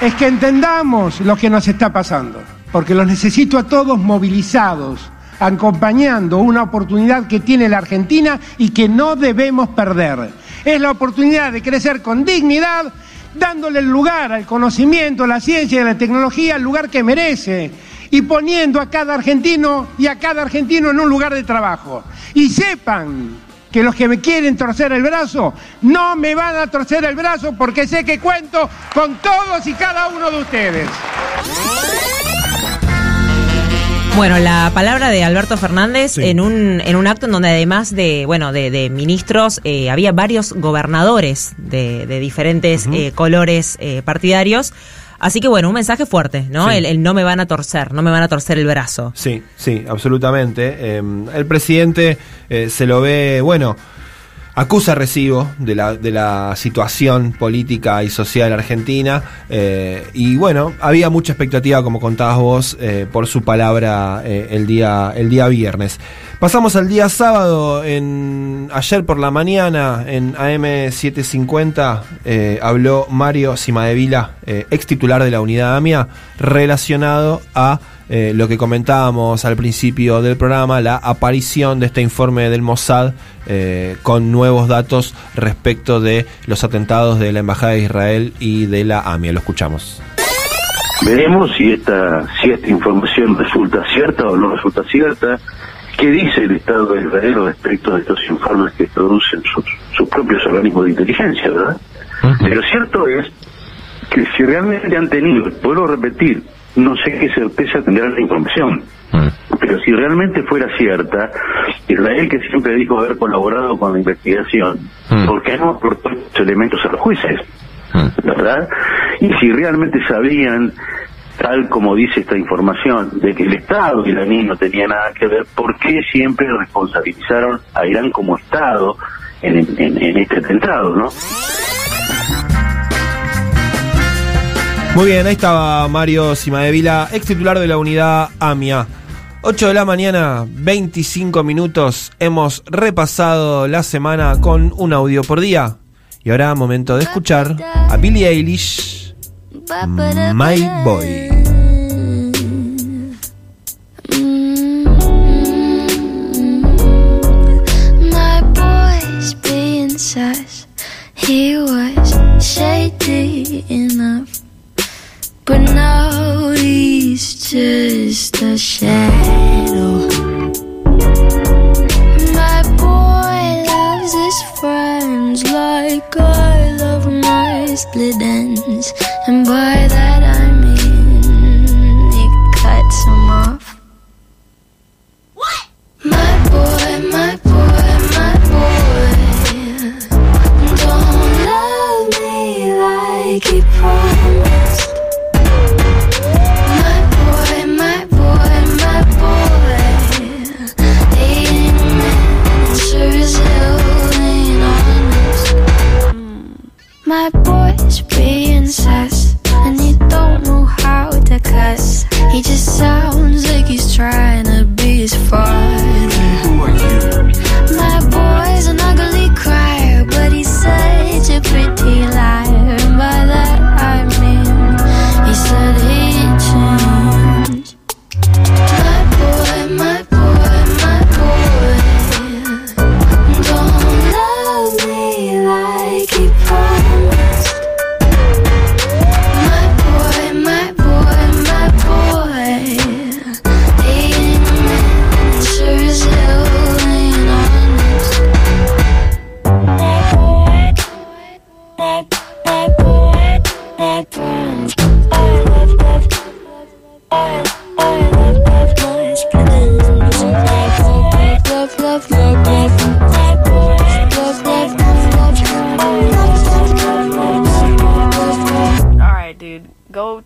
es que entendamos lo que nos está pasando, porque los necesito a todos movilizados, acompañando una oportunidad que tiene la Argentina y que no debemos perder. Es la oportunidad de crecer con dignidad, dándole el lugar al conocimiento, a la ciencia y a la tecnología, el lugar que merece, y poniendo a cada argentino y a cada argentino en un lugar de trabajo. Y sepan que los que me quieren torcer el brazo, no me van a torcer el brazo porque sé que cuento con todos y cada uno de ustedes. Bueno, la palabra de Alberto Fernández en un en un acto en donde además de bueno de, de ministros eh, había varios gobernadores de, de diferentes eh, colores eh, partidarios. Así que bueno, un mensaje fuerte, ¿no? Sí. El, el no me van a torcer, no me van a torcer el brazo. Sí, sí, absolutamente. Eh, el presidente eh, se lo ve, bueno, acusa recibo de la, de la situación política y social argentina. eh, y bueno, había mucha expectativa, como contabas vos, eh, por su palabra eh, el, día, el día viernes. Pasamos al día sábado, en, ayer por la mañana, en AM750, eh, habló Mario Cimadevila, ex titular de la unidad AMIA, relacionado a eh, lo que comentábamos al principio del programa, la aparición de este informe del Mossad eh, con nuevos datos respecto de los atentados de la Embajada de Israel y de la AMIA. Lo escuchamos. Veremos si esta, si esta información resulta cierta o no resulta cierta. ¿Qué dice el Estado de Israel respecto de estos informes que producen sus, sus propios organismos de inteligencia, verdad? Pero cierto es que si realmente han tenido, puedo repetir, no sé qué certeza tendrá la información, pero si realmente fuera cierta, Israel que siempre dijo haber colaborado con la investigación, ¿por qué no aportó estos elementos a los jueces? ¿Verdad? Y si realmente sabían, tal como dice esta información, de que el Estado NIN no tenía nada que ver, ¿por qué siempre responsabilizaron a Irán como Estado en, en- en este atentado, no? Muy bien, ahí estaba Mario Cimadevila, ex titular de la unidad AMIA. 8 de la mañana, 25 minutos. Hemos repasado la semana con un audio por día. Y ahora momento de escuchar a Billie Eilish, My Boy. My boy's. He was shady enough. But now he's just a shadow. My boy loves his friends like I love my split ends. And by that I mean he cuts them off. What? My boy, my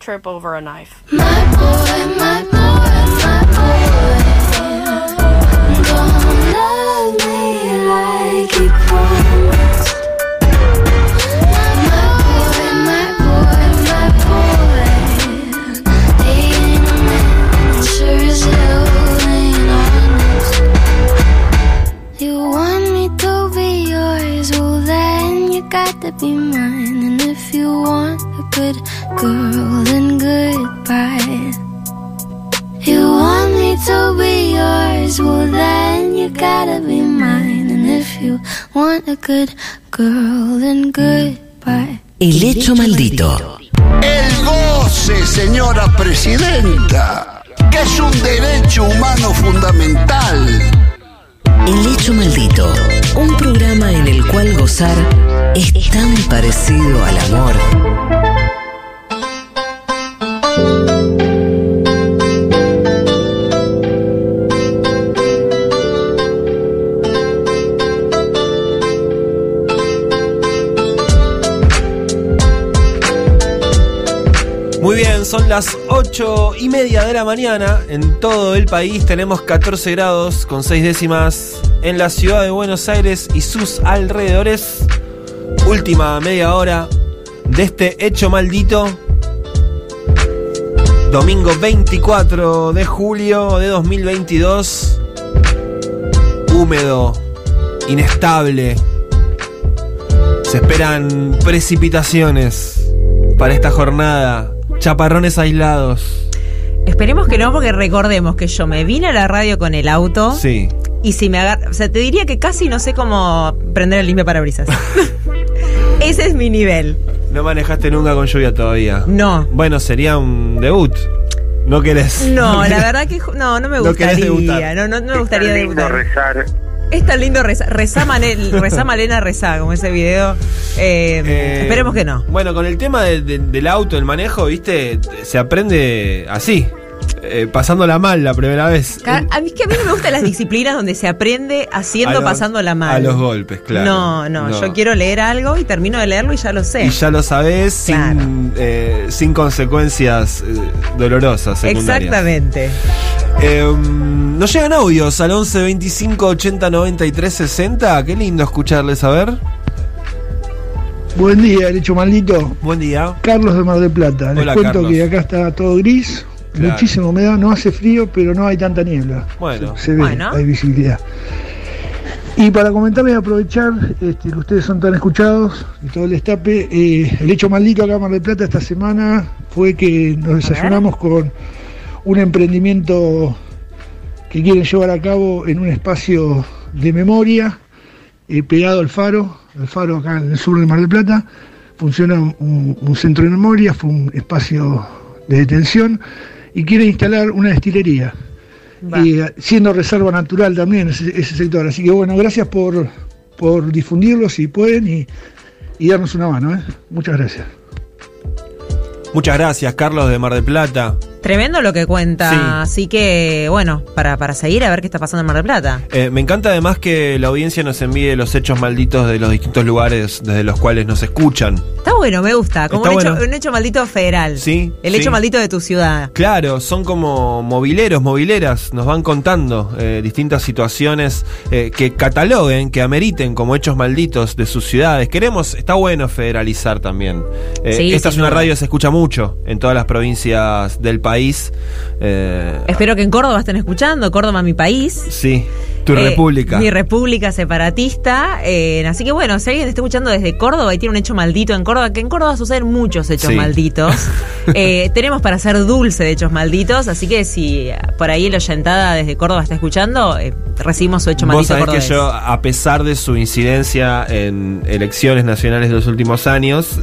trip over a knife. My boy, my boy, my boy. Don't love me like he promised. You want me to be yours, well then you got to be mine. And if you want a good girl, then goodbye. You want me to be yours, well then you gotta be mine. And if you want a good girl, then goodbye. El hecho maldito. El goce, señora presidenta, que es un derecho humano fundamental. El hecho maldito. Un programa en el cual gozar es tan parecido al amor. Son las 8 y media de la mañana. En todo el país tenemos 14 grados con 6 décimas en la ciudad de Buenos Aires y sus alrededores. Última media hora de este hecho maldito. Domingo 24 de julio de 2022. Húmedo, inestable. Se esperan precipitaciones para esta jornada. Chaparrones aislados. Esperemos que no, porque recordemos que yo me vine a la radio con el auto. Sí. Y si me agarra. O sea, te diría que casi no sé cómo prender el limpio parabrisas. Ese es mi nivel. No manejaste nunca con lluvia todavía. No. Bueno, sería un debut. ¿No querés? No, la verdad que no, no me gustaría. No, no, no me gustaría debutar. rezar. Es tan lindo Manel, rezá Malena, rezá, como ese video. Eh, Eh, esperemos que no. Bueno, con el tema de- de- del auto, el manejo, viste, se aprende así. Eh, pasándola mal la primera vez. A mí es que a mí no me gustan las disciplinas donde se aprende haciendo, los- pasándola mal. A los golpes, claro. No, no, yo quiero leer algo y termino de leerlo y ya lo sé. Y ya lo sabés Claro. sin, eh, sin consecuencias eh, dolorosas. secundarias. Exactamente. Eh, nos llegan audios al 11 25 80 93 60. Qué lindo escucharles, a ver. Buen día, el hecho maldito. Buen día. Carlos de Mar del Plata. Les Hola, cuento Carlos. que acá está todo gris, Claro. muchísima humedad, no hace frío, pero no hay tanta niebla. Bueno. Se, se ve, Bueno. hay visibilidad. Y para comentarles y aprovechar este, que ustedes son tan escuchados y todo el destape, eh, el hecho maldito acá en Mar del Plata esta semana fue que nos desayunamos con un emprendimiento que quieren llevar a cabo en un espacio de memoria eh, pegado al faro, el faro acá en el sur de Mar del Plata. Funciona un, un centro de memoria, fue un espacio de detención y quiere instalar una destilería. Y, eh, siendo reserva natural también ese, ese sector. Así que bueno, gracias por, por difundirlo si pueden y, y darnos una mano. ¿eh? Muchas gracias. Muchas gracias, Carlos de Mar del Plata. Tremendo lo que cuenta. Sí. Así que, bueno, para, para seguir a ver qué está pasando en Mar del Plata. Eh, me encanta además que la audiencia nos envíe los hechos malditos de los distintos lugares desde los cuales nos escuchan. Está bueno, me gusta. Como un, hecho, bueno. un hecho maldito federal. Sí, El sí. hecho maldito de tu ciudad. Claro, son como mobileros, mobileras, nos van contando eh, distintas situaciones eh, que cataloguen, que ameriten como hechos malditos de sus ciudades. Queremos, está bueno federalizar también. Sí, esta es una duda. radio que se escucha mucho en todas las provincias del país. Eh, Espero que en Córdoba estén escuchando. Córdoba, mi país. sí, tu Eh, república. Mi república separatista. Eh, así que bueno, si alguien está escuchando desde Córdoba y tiene un hecho maldito en Córdoba, que en Córdoba suceden muchos hechos Sí. malditos, eh, tenemos para hacer dulce de hechos malditos. Así que si por ahí la oyentada desde Córdoba está escuchando, eh, recibimos su hecho Vos maldito sabés que yo, a pesar de su incidencia en elecciones nacionales de los últimos años,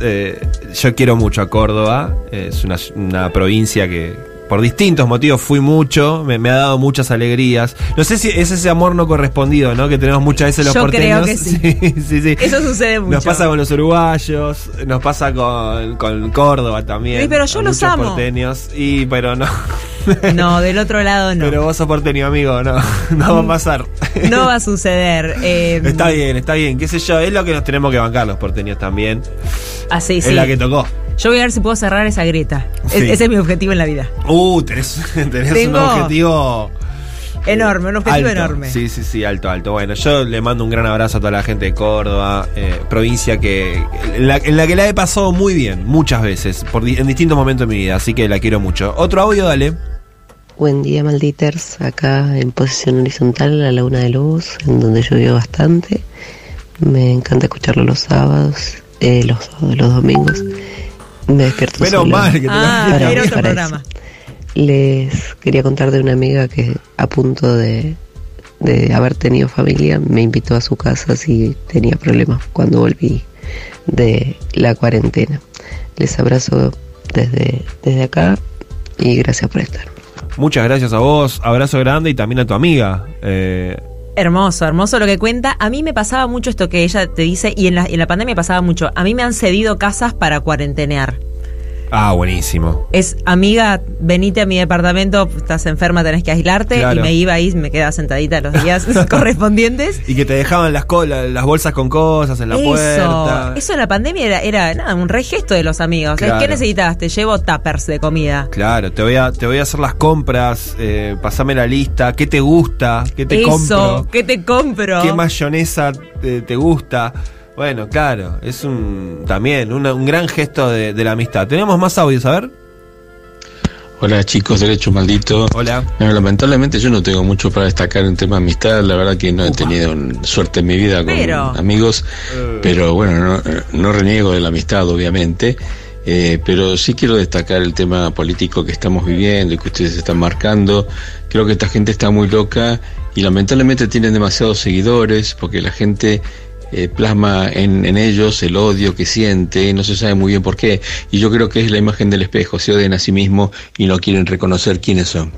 yo quiero mucho a Córdoba. Es una, una provincia que por distintos motivos fui mucho, me, me ha dado muchas alegrías. No sé si es ese amor no correspondido, ¿no? Que tenemos muchas veces los Yo creo porteños. que sí. sí, sí. Eso sucede mucho. Nos pasa con los uruguayos, nos pasa con, con Córdoba también. Sí, pero yo los amo. porteños. Y, pero no. No, del otro lado no. Pero vos sos porteño, amigo, no. No va a pasar. No va a suceder. Eh, Está bien, está bien, qué sé yo, es lo que nos tenemos que bancar los porteños también. Así, es sí. la que tocó. Yo voy a ver si puedo cerrar esa grieta. Es- ese es mi objetivo en la vida. Uh, tenés, tenés un objetivo Enorme, un objetivo alto. enorme. Sí, sí, sí, alto, alto. Bueno, yo le mando un gran abrazo a toda la gente de Córdoba, eh, provincia que en la, en la que la he pasado muy bien, muchas veces, por, en distintos momentos de mi vida, así que la quiero mucho. Otro audio, dale. Buen día, malditers. Acá en posición horizontal, la Laguna de Luz, en donde llovió bastante. Me encanta escucharlo los sábados, eh, los sábados, los domingos. Me despierto Menos sola mal que te Ah, para- era otro para programa. eso. Les quería contar de una amiga que a punto de, de haber tenido familia me invitó a su casa si tenía problemas cuando volví de la cuarentena. Les abrazo desde, desde acá y gracias por estar. Muchas gracias a vos, abrazo grande y también a tu amiga. Eh, Hermoso, hermoso lo que cuenta. A mí me pasaba mucho esto que ella te dice, y en la, en la pandemia pasaba mucho. A mí me han cedido casas para cuarentenear. Ah, buenísimo. Es, amiga, venite a mi departamento, estás enferma, tenés que aislarte. Claro. Y me iba ahí, me quedaba sentadita los días correspondientes. Y que te dejaban las, las bolsas con cosas en la eso, puerta. eso en la pandemia era, era nada, un re gesto de los amigos. Claro. ¿Qué necesitas? Te llevo tuppers de comida. Claro, te voy a, te voy a hacer las compras, eh, pasame la lista, qué te gusta, qué te Eso, compro, ¿qué te compro? qué mayonesa te, te gusta. Bueno, claro, es un también una- un gran gesto de, de la amistad. Tenemos más audios, a ver. Hola chicos, Derecho Maldito. Hola. Bueno, lamentablemente yo no tengo mucho para destacar en tema de amistad, la verdad que no he tenido un- suerte en mi vida con Pero. amigos, pero bueno, no, no reniego de la amistad obviamente, eh, pero sí quiero destacar el tema político que estamos viviendo y que ustedes están marcando. Creo que esta gente está muy loca y lamentablemente tienen demasiados seguidores porque la gente eh, plasma en, en ellos el odio que siente, no se sabe muy bien por qué. Y yo creo que es la imagen del espejo, se odian a sí mismos y no quieren reconocer quiénes son.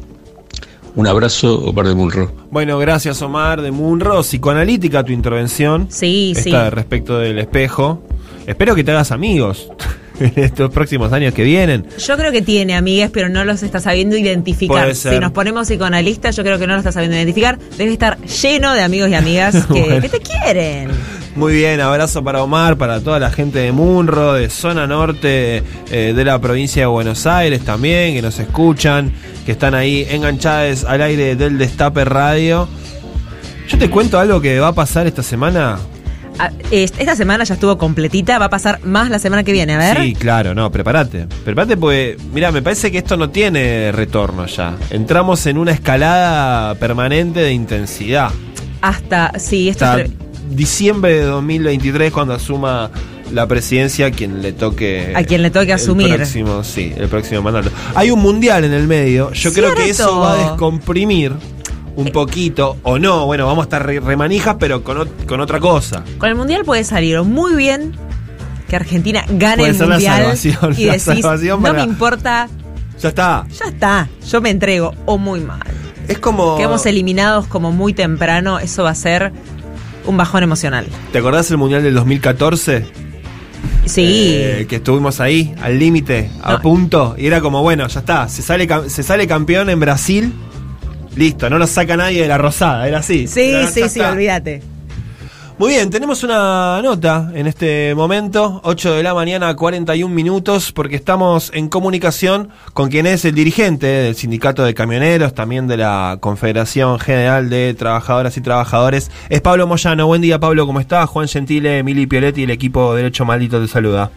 Un abrazo, Omar de Munro. Bueno, gracias Omar de Munro. Psicoanalítica tu intervención. Sí, sí. Respecto del espejo. Espero que te hagas amigos en estos próximos años que vienen. Yo creo que tiene amigas, pero no los está sabiendo identificar. Si nos ponemos psicoanalistas, yo creo que no los está sabiendo identificar. Debe estar lleno de amigos y amigas que, Bueno. que te quieren. Muy bien, abrazo para Omar, para toda la gente de Munro, de zona norte eh, de la provincia de Buenos Aires también, que nos escuchan, que están ahí enganchadas al aire del Destape Radio. Yo te cuento algo que va a pasar esta semana. Ah, est- Esta semana ya estuvo completita, va a pasar más la semana que viene, a ver. Sí, claro, no, prepárate. Prepárate porque, mira, me parece que esto no tiene retorno ya. Entramos en una escalada permanente de intensidad. Hasta, sí, esto Hasta es diciembre de 2023 cuando asuma la presidencia a quien le toque A quien le toque asumir. el próximo, sí, el próximo mandato. Hay un mundial en el medio. Yo creo que eso va a descomprimir un poquito o no, bueno, vamos a estar re- remanijas pero con, con otra cosa. Con el mundial puede salir muy bien que Argentina gane Puede el ser la mundial salvación, y la salvación no me importa, Ya está. ya está, yo me entrego o muy mal. Es como Quedamos eliminados como muy temprano, eso va a ser un bajón emocional. ¿Te acordás el mundial del 2014? Sí. Eh, que estuvimos ahí, al límite, a punto. Y era como, bueno, ya está. Se sale, se sale campeón en Brasil. Listo, no nos saca nadie de la rosada. Era así. Sí, Era, sí, sí, olvídate. Muy bien, tenemos una nota en este momento, 8 de la mañana, 41 minutos, porque estamos en comunicación con quien es el dirigente del Sindicato de Camioneros, también de la Confederación General de Trabajadoras y Trabajadores. Es Pablo Moyano. Buen día, Pablo, ¿cómo estás? Juan Gentile, Emily Pioletti y el equipo Derecho Maldito te saluda.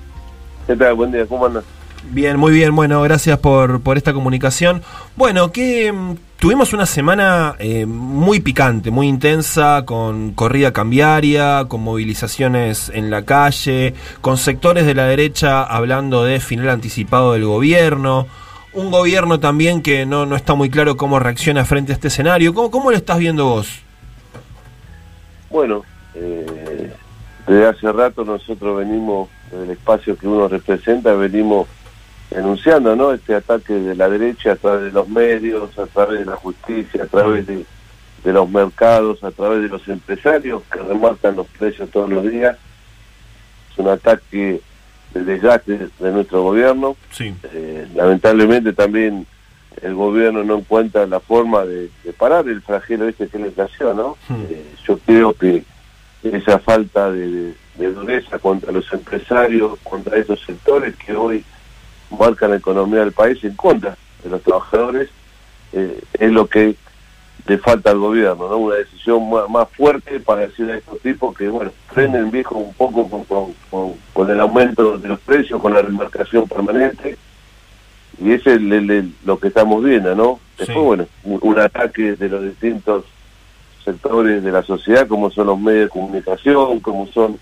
¿Qué tal? Buen día, ¿cómo andas? Bien, muy bien. Bueno, gracias por, por esta comunicación. Bueno, mm, tuvimos una semana eh, muy picante, muy intensa, con corrida cambiaria, con movilizaciones en la calle, con sectores de la derecha hablando de final anticipado del gobierno. Un gobierno también que no, no está muy claro cómo reacciona frente a este escenario. ¿Cómo, cómo lo estás viendo vos? Bueno, eh, desde hace rato nosotros venimos, desde el espacio que uno representa, venimos denunciando ¿no? este ataque de la derecha a través de los medios, a través de la justicia, a través de, de los mercados, a través de los empresarios que remarcan los precios todos los días. Es un ataque de desgaste de nuestro gobierno. Sí. Eh, lamentablemente también el gobierno no encuentra la forma de, de parar el flagelo este que es la inflación, ¿no? Eh, yo creo que esa falta de dureza contra los empresarios, contra esos sectores que hoy marcan la economía del país en contra de los trabajadores, eh, es lo que le falta al gobierno, ¿no? Una decisión ma- más, fuerte para decir a estos tipos que, bueno, frenen viejo un poco con, con- con- con el aumento de los precios, con la remarcación permanente, y ese es el- el- el- lo que estamos viendo, ¿no? Después, bueno, un, un ataque de los distintos sectores de la sociedad, como son los medios de comunicación, como son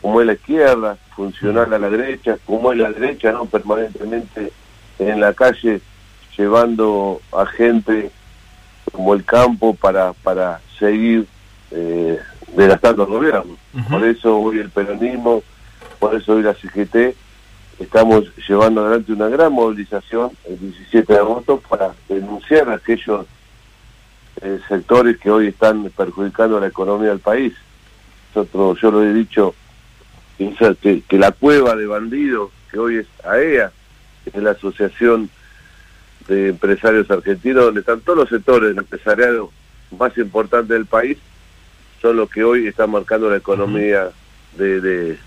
como es la izquierda, funcional a la derecha, como es la derecha, ¿no? Permanentemente en la calle llevando a gente como el campo para, para seguir eh, desgastando el gobierno. Por eso hoy el peronismo, por eso hoy la CGT, estamos llevando adelante una gran movilización el 17 de agosto para denunciar a aquellos eh, sectores que hoy están perjudicando la economía del país. Nosotros, yo lo he dicho, que, que la cueva de bandidos, que hoy es AEA, que es la Asociación de Empresarios Argentinos, donde están todos los sectores del empresariado más importantes del país, son los que hoy están marcando la economía de, de,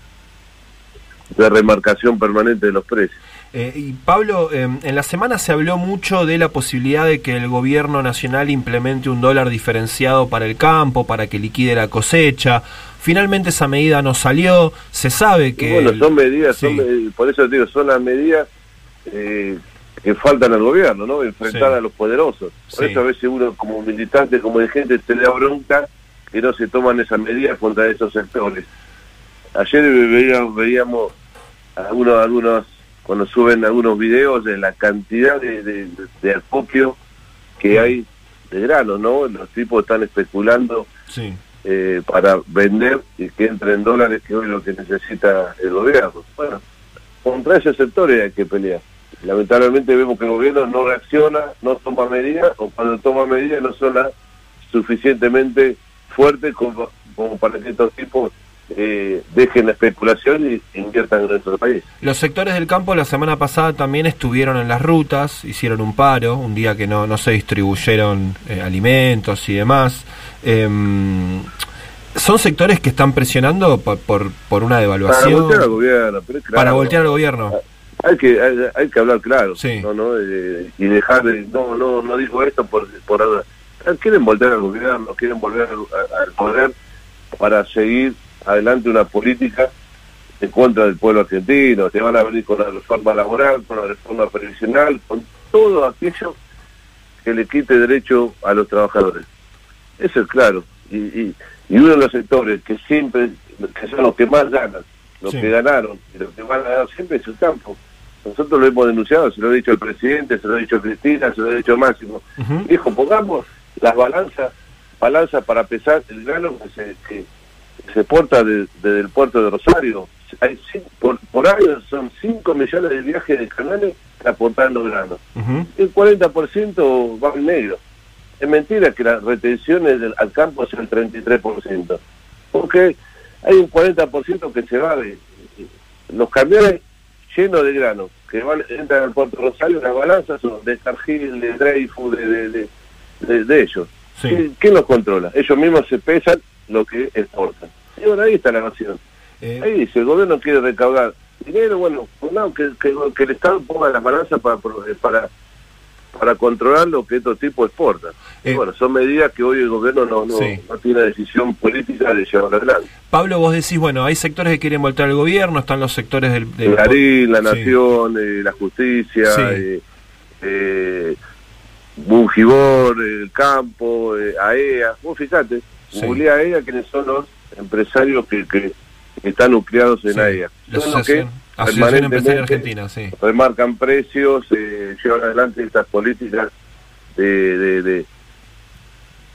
de remarcación permanente de los precios. Eh, y Pablo, eh, en la semana se habló mucho de la posibilidad de que el gobierno nacional implemente un dólar diferenciado para el campo, para que liquide la cosecha. Finalmente esa medida no salió. Se sabe que... Y bueno, son medidas, son por eso te digo, son las medidas eh, que faltan al gobierno, ¿no? Enfrentar Sí. a los poderosos. Por Sí. eso a veces uno como militante, como dirigente, te da bronca que no se toman esas medidas contra esos sectores. Ayer veíamos, veíamos algunos, algunos, cuando suben algunos videos de la cantidad de, de, de acopio que hay de granos, ¿no? Los tipos están especulando Sí. Eh, para vender y que entren dólares, que hoy es lo que necesita el gobierno. Bueno, contra esos sectores hay que pelear. Lamentablemente vemos que el gobierno no reacciona, no toma medidas, o cuando toma medidas no son las suficientemente fuertes como, como para que estos tipos eh, dejen la especulación y inviertan en nuestro país. Los sectores del campo la semana pasada también estuvieron en las rutas, hicieron un paro, un día que no, no se distribuyeron eh, alimentos y demás. Em, son sectores que están presionando por, por, por una Para devaluación. voltear al gobierno. pero claro, Para voltear al gobierno. Hay que, hay, hay que hablar claro, ¿no? ¿no? Eh, y dejar de, no, no, no digo esto por, por. Ah, quieren volver al gobierno, quieren volver al poder para seguir adelante una política en contra del pueblo argentino. Te van a venir con la reforma laboral, con la reforma previsional, con todo aquello que le quite derecho a los trabajadores. Eso es claro. Y, y, y uno de los sectores que siempre, que son los que más ganan, los Sí. que ganaron y los que van a ganar siempre es el campo. Nosotros lo hemos denunciado, se lo ha dicho el presidente, se lo ha dicho Cristina, se lo ha dicho Máximo. Dijo, pongamos las balanzas, balanzas para pesar el grano que se, que se porta de- desde el puerto de Rosario. Hay por, por año son 5 millones de viajes de canales aportando grano. El 40% va en negro. Es mentira que las retenciones del, al campo son el 33%. Porque hay un 40% que se va de, los camiones llenos de grano que van, entran al Puerto Rosario, las balanzas son de Cargill, de Dreyfus, de, de, de, ellos. ¿Quién, quién los controla? Ellos mismos se pesan lo que exportan. Y bueno, ahí está la nación. Eh, Ahí dice, el gobierno quiere recaudar dinero, bueno, no, que, que, que el Estado ponga las balanzas para, para, para controlar lo que estos tipos exportan. Y bueno, son medidas que hoy el gobierno no, no, Sí. no tiene decisión política de llevar adelante. Pablo, vos decís, bueno, hay sectores que quieren voltear al gobierno, están los sectores del... del Clarín, La Sí. Nación, eh, La Justicia, Sí. eh, eh, Bungibor, el Campo, eh, AEA. Vos fíjate, Sí. googleá AEA, quiénes son los empresarios que, que están nucleados en Sí. AEA. Son los que Asociación, Empresaria Argentina, sí. remarcan precios, eh, llevan adelante estas políticas de, de, de,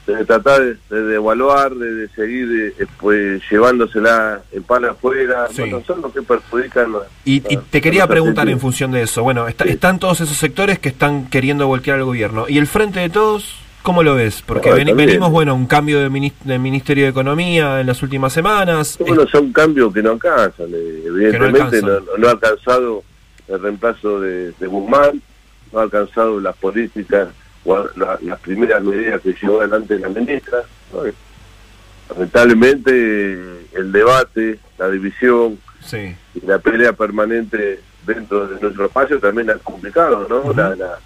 de tratar de, de devaluar, de, de seguir eh, pues, llevándosela el pan afuera. Sí. Bueno, son los que perjudican. a- Y, y te quería preguntar en función de eso. Bueno, está- están todos esos sectores que están queriendo voltear al gobierno. ¿Y el frente de todos, cómo lo ves? Porque Ah, venimos, bueno, un cambio de, minis- de Ministerio de Economía en las últimas semanas. Bueno, son cambios que no alcanzan. eh, Evidentemente no, alcanzan. no ha alcanzado el reemplazo de, de Guzmán, no ha alcanzado las políticas o la- las primeras medidas que llevó adelante la ministra. Lamentablemente el debate, la división Sí. y la pelea permanente dentro de nuestro espacio también ha complicado, ¿no? La- la-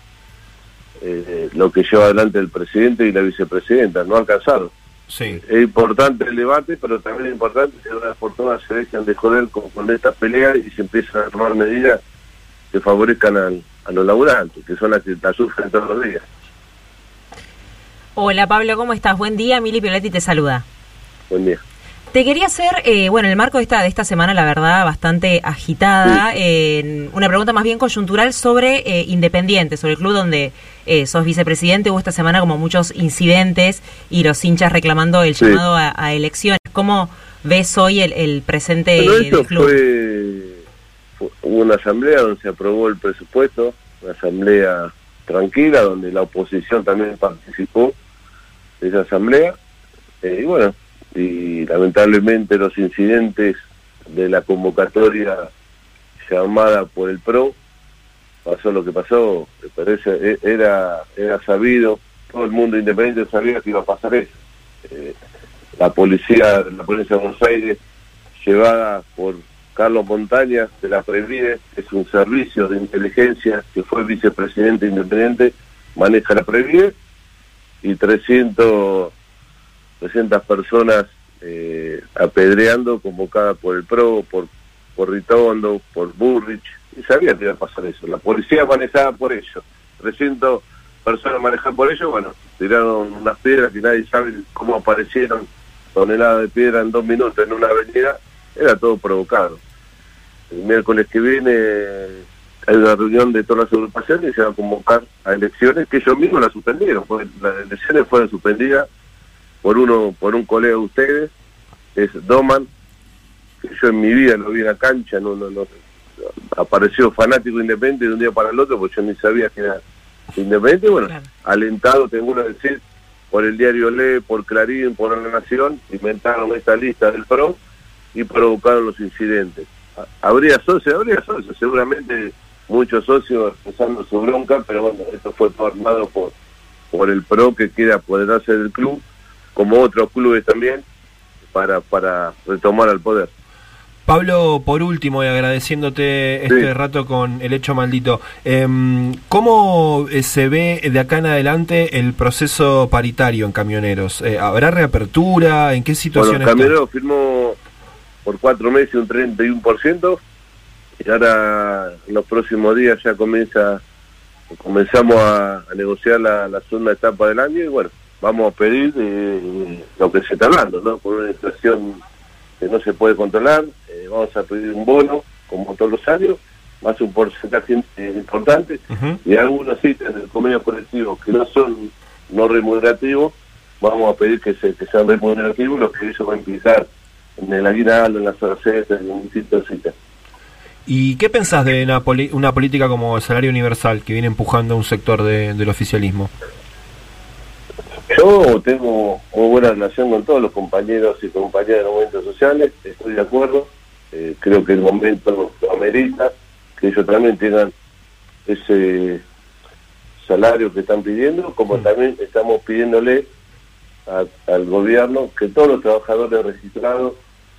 eh, lo que lleva adelante el presidente y la vicepresidenta, no ha alcanzado. Sí. Es importante el debate, pero también es importante que de una vez por todas se dejen de joder con, con estas peleas y se empiezan a tomar medidas que favorezcan al- a los laburantes, que son las que la sufren todos los días. Hola Pablo, ¿cómo estás? Buen día, Mili Pioletti te saluda. Buen día. Te quería hacer, eh, bueno, en el marco de esta, de esta semana, la verdad, bastante agitada, eh, una pregunta más bien coyuntural sobre eh, Independiente, sobre el club donde eh, sos vicepresidente. Hubo esta semana como muchos incidentes y los hinchas reclamando el Sí. llamado a, a elecciones. ¿Cómo ves hoy el, el presente Bueno, del club? fue, fue- hubo una asamblea donde se aprobó el presupuesto, una asamblea tranquila donde la oposición también participó de esa asamblea. Eh, y bueno, y lamentablemente los incidentes de la convocatoria llamada por el PRO, pasó lo que pasó, parece, e- era, era sabido, todo el mundo independiente sabía que iba a pasar eso. Eh, la policía, la policía de Buenos Aires, llevada por Carlos Montaña de la Previde, es un servicio de inteligencia que fue vicepresidente independiente, maneja la Previde, y 300, 300 personas eh, apedreando, convocadas por el PRO, por, por Ritondo, por Burrich, y sabía que iba a pasar eso. La policía manejada por ello, 300 personas manejadas por ello, bueno, tiraron unas piedras que nadie sabe cómo aparecieron. Toneladas de piedra en dos minutos en una avenida, era todo provocado. El miércoles que viene hay una reunión de todas las agrupaciones y se va a convocar a elecciones que ellos mismos las suspendieron, porque las elecciones fueron suspendidas por uno por un colega de ustedes, es Doman, que yo en mi vida lo vi en la cancha, no, no, no apareció fanático independiente de un día para el otro, porque yo ni sabía que era independiente, bueno, alentado, tengo que decir, por el diario Le, por Clarín, por La Nación, inventaron esta lista del PRO y provocaron los incidentes. Ha- ¿Habría socios? Habría socios, seguramente muchos socios expresando su bronca, pero bueno, esto fue todo armado por, por el PRO que quiere apoderarse del club, como otros clubes también, para, para retomar al poder. Pablo, por último, y agradeciéndote este rato con el hecho maldito, em, ¿cómo eh, se ve de acá en adelante el proceso paritario en camioneros? Eh, ¿Habrá reapertura? ¿En qué situación Bueno, está? Camionero firmó por cuatro meses un 31% y ahora en los próximos días ya comienza comenzamos a, a negociar la, la segunda etapa del año y bueno, vamos a pedir eh, lo que se está hablando, ¿no? Por una inflación que no se puede controlar, eh, vamos a pedir un bono, como todos los años, más un porcentaje importante, y algunos ítems del convenio colectivo que no son no remunerativos, vamos a pedir que, se, que sean remunerativos, lo que eso va a implicar en el aguinaldo, en las extras, en distintos ítems. ¿Y qué pensás de una, poli- una política como el salario universal que viene empujando un sector de- del oficialismo? Yo tengo muy buena relación con todos los compañeros y compañeras de los movimientos sociales, estoy de acuerdo, eh, creo que el momento lo amerita que ellos también tengan ese salario que están pidiendo, como también estamos pidiéndole a- al gobierno que todos los trabajadores registrados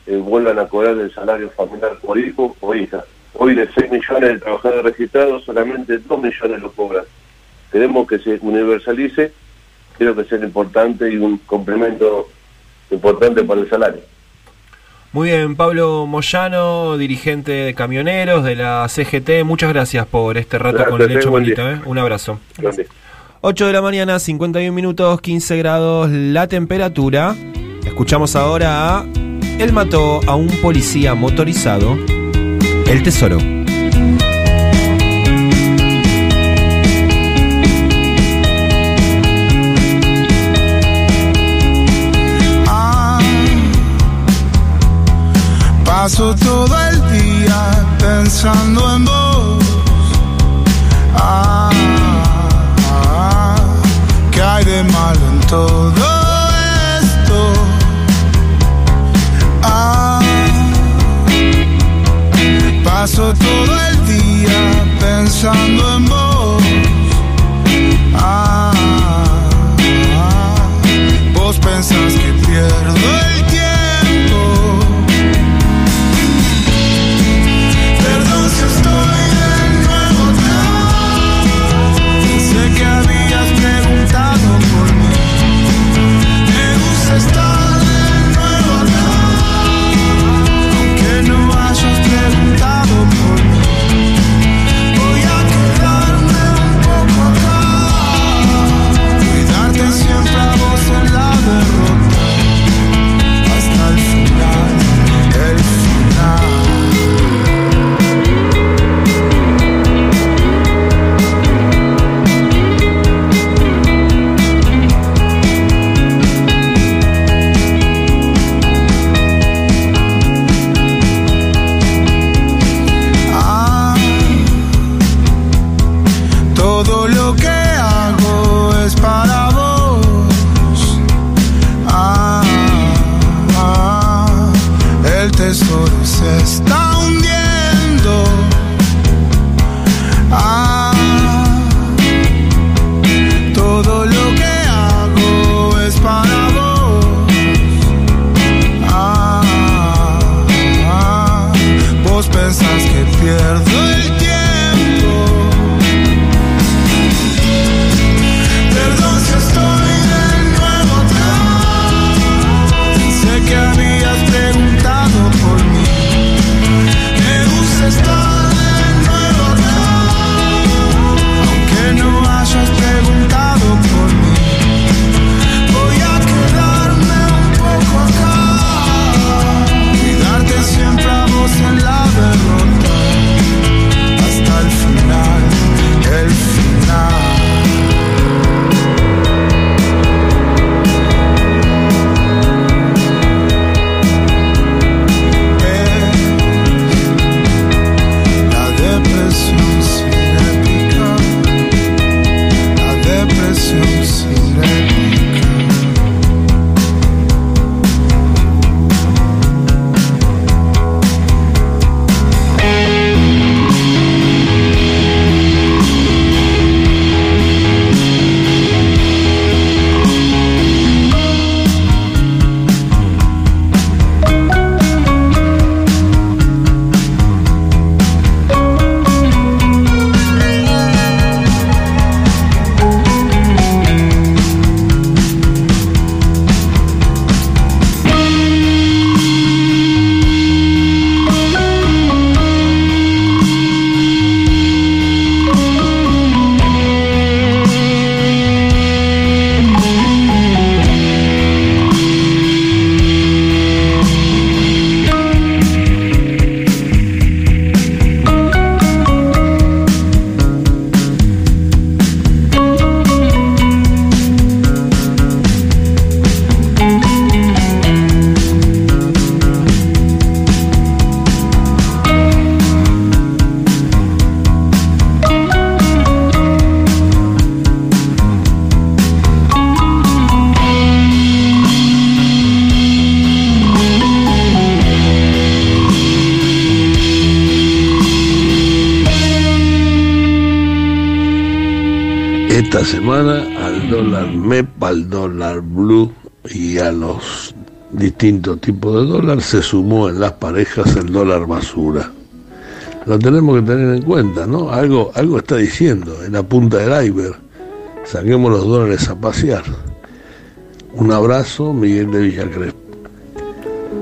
eh, vuelvan a cobrar el salario familiar por hijo o hija. Hoy de 6 millones de trabajadores registrados, solamente 2 millones lo cobran. Queremos que se universalice, creo que es importante y un complemento importante para el salario. Muy bien, Pablo Moyano, dirigente de camioneros de la CGT, muchas gracias por este rato Gracias, con el hecho bonito. ¿eh? Un abrazo. Grande. 8 de la mañana, 51 minutos, 15 grados la temperatura. Escuchamos ahora a Él mató a un policía motorizado, El Tesoro. Paso todo el día pensando en vos. Ah, ah, ¿qué hay de malo en todo esto? Ah, paso todo el día pensando en vos. Ah, vos pensás que pierdo el tiempo. Distintos tipos de dólar se sumó en las parejas el dólar basura. Lo tenemos que tener en cuenta, ¿no? Algo, algo está diciendo en la punta del iceberg. Saquemos los dólares a pasear. Un abrazo, Miguel de Villacrespo.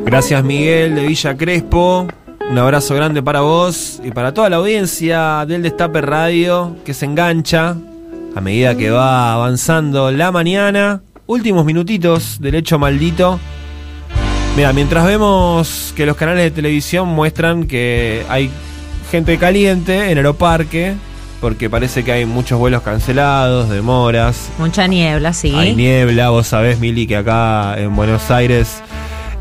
Gracias Miguel de Villa Crespo. Un abrazo grande para vos y para toda la audiencia del Destape Radio que se engancha a medida que va avanzando la mañana. Últimos minutitos del hecho maldito. Mira, mientras vemos que los canales de televisión muestran que hay gente caliente en Aeroparque, porque parece que hay muchos vuelos cancelados, demoras, Mucha niebla, sí. hay niebla, vos sabés, Mili, que acá en Buenos Aires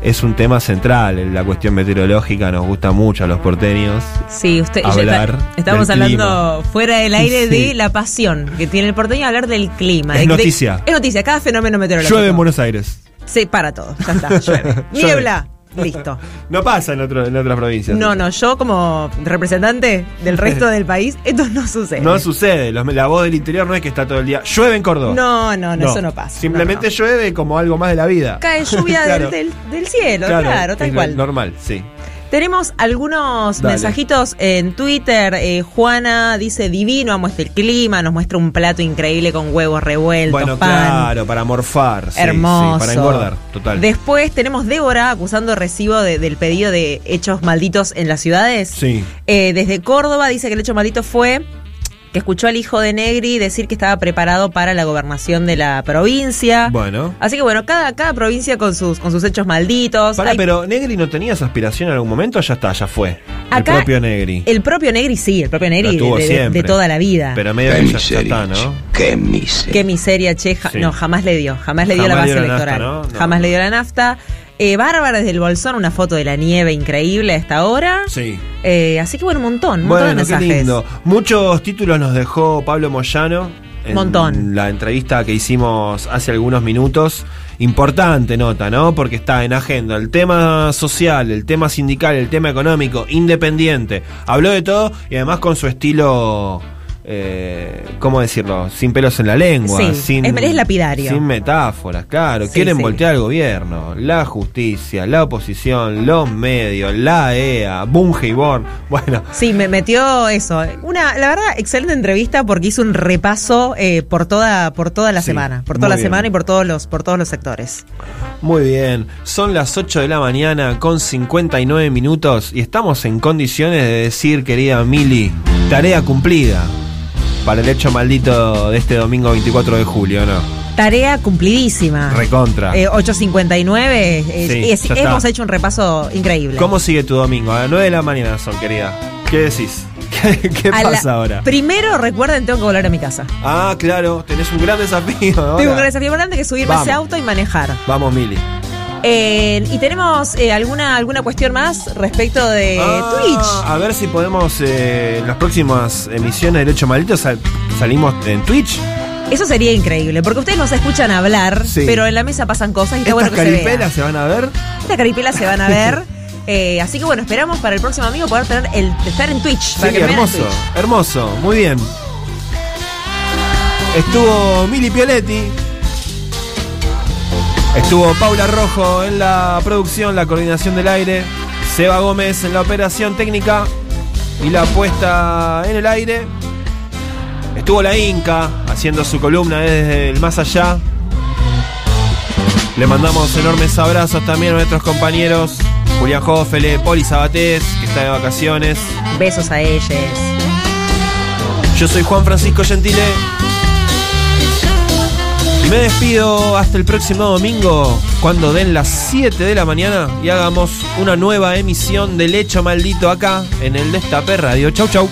es un tema central, la cuestión meteorológica nos gusta mucho a los porteños. Sí, usted Hablar está- estamos hablando fuera del aire Sí. de la pasión que tiene el porteño hablar del clima. Es de- de- noticia. es noticia, cada fenómeno meteorológico. Llueve en Buenos Aires. Sí, para todo, ya está, llueve. Niebla, listo. No pasa en, otro- en otras provincias. No, no, yo como representante del resto del país, esto no sucede. No sucede, los- la voz del interior no es que está todo el día. Llueve en Córdoba. No, no, no, eso no pasa. Simplemente llueve como algo más de la vida. Cae lluvia del- Claro. del, del cielo, claro, tal cual. Normal, sí. Tenemos algunos Dale. mensajitos en Twitter. Eh, Juana dice divino, este el clima, nos muestra un plato increíble con huevos revueltos, Bueno, pan. claro, para morfar. sí, Hermoso. sí, para engordar, total. Después tenemos Débora acusando recibo de- del pedido de hechos malditos en las ciudades. Sí. Eh, desde Córdoba dice que el hecho maldito fue que escuchó al hijo de Negri decir que estaba preparado para la gobernación de la provincia. Bueno. Así que bueno, cada, cada provincia con sus, con sus hechos malditos. Pará, Hay- pero Negri no tenía esa aspiración en algún momento, ya está, ya fue. Acá, el propio Negri. El propio Negri sí, el propio Negri de, de- siempre. de toda la vida. Pero medio Qué que ya- ya, miseria, está, ¿no? Qué miseria. Qué miseria, che. ja- Sí. No, jamás le dio. Jamás le dio Jamás la base dio la electoral. nafta, ¿no? No, jamás no. le dio la nafta. Eh, Bárbara desde el Bolsón, una foto de la nieve increíble a esta hora. Sí. Eh, así que bueno, un montón, un montón de qué mensajes. lindo. Muchos títulos nos dejó Pablo Moyano. En Montón. La entrevista que hicimos hace algunos minutos. Importante nota, ¿no? Porque está en agenda el tema social, el tema sindical, el tema económico, independiente. Habló de todo y además con su estilo. Eh, ¿Cómo decirlo? Sin pelos en la lengua. Sí, sin, es- lapidario. Sin metáforas, claro. Sí, Quieren sí. voltear al gobierno, la justicia, la oposición, los medios, la EA, Bunge y Born. Bueno, Sí, me metió eso. Una, la verdad, excelente entrevista porque hizo un repaso eh, por toda, por toda la semana. Por toda la bien. semana y por todos los, por todos los sectores. Muy bien, son las 8 de la mañana con 59 minutos y estamos en condiciones de decir, querida Mili, tarea cumplida para el hecho maldito de este domingo 24 de julio, ¿no? Tarea cumplidísima. Recontra. Eh, 8.59. eh, Sí, es- hemos hecho un repaso increíble. ¿Cómo sigue tu domingo? A las 9 de la mañana son, querida. ¿Qué decís? ¿Qué, qué A la- pasa ahora? Primero, recuerden, tengo que volver a mi casa. Ah, claro, tenés un gran desafío. ahora. Tengo un gran desafío grande que es subirme a ese auto y manejar. Vamos, Mili. Eh, y tenemos eh, alguna, alguna cuestión más respecto de Ah, Twitch. A ver si podemos eh, en las próximas emisiones del hecho maldito sal- salimos en Twitch. Eso sería increíble, porque ustedes nos escuchan hablar, Sí. pero en la mesa pasan cosas y está Estas bueno que se caripelas se van a ver. Estas caripelas se van a ver. Eh, así que bueno, esperamos para el próximo amigo poder tener el estar en Twitch. para Sí, que hermoso, Twitch. hermoso, muy bien. Estuvo Mili Pioletti. Estuvo Paula Rojo en la producción, la coordinación del aire. Seba Gómez en la operación técnica y la puesta en el aire. Estuvo la Inca haciendo su columna desde el más allá. Le mandamos enormes abrazos también a nuestros compañeros Julián Jófele, Poli Sabatés, que está de vacaciones. Besos a ellos. Yo soy Juan Francisco Gentile. Me despido hasta el próximo domingo, cuando den las 7 de la mañana y hagamos una nueva emisión del Hecho Maldito acá en el Destape Radio. Chau, chau.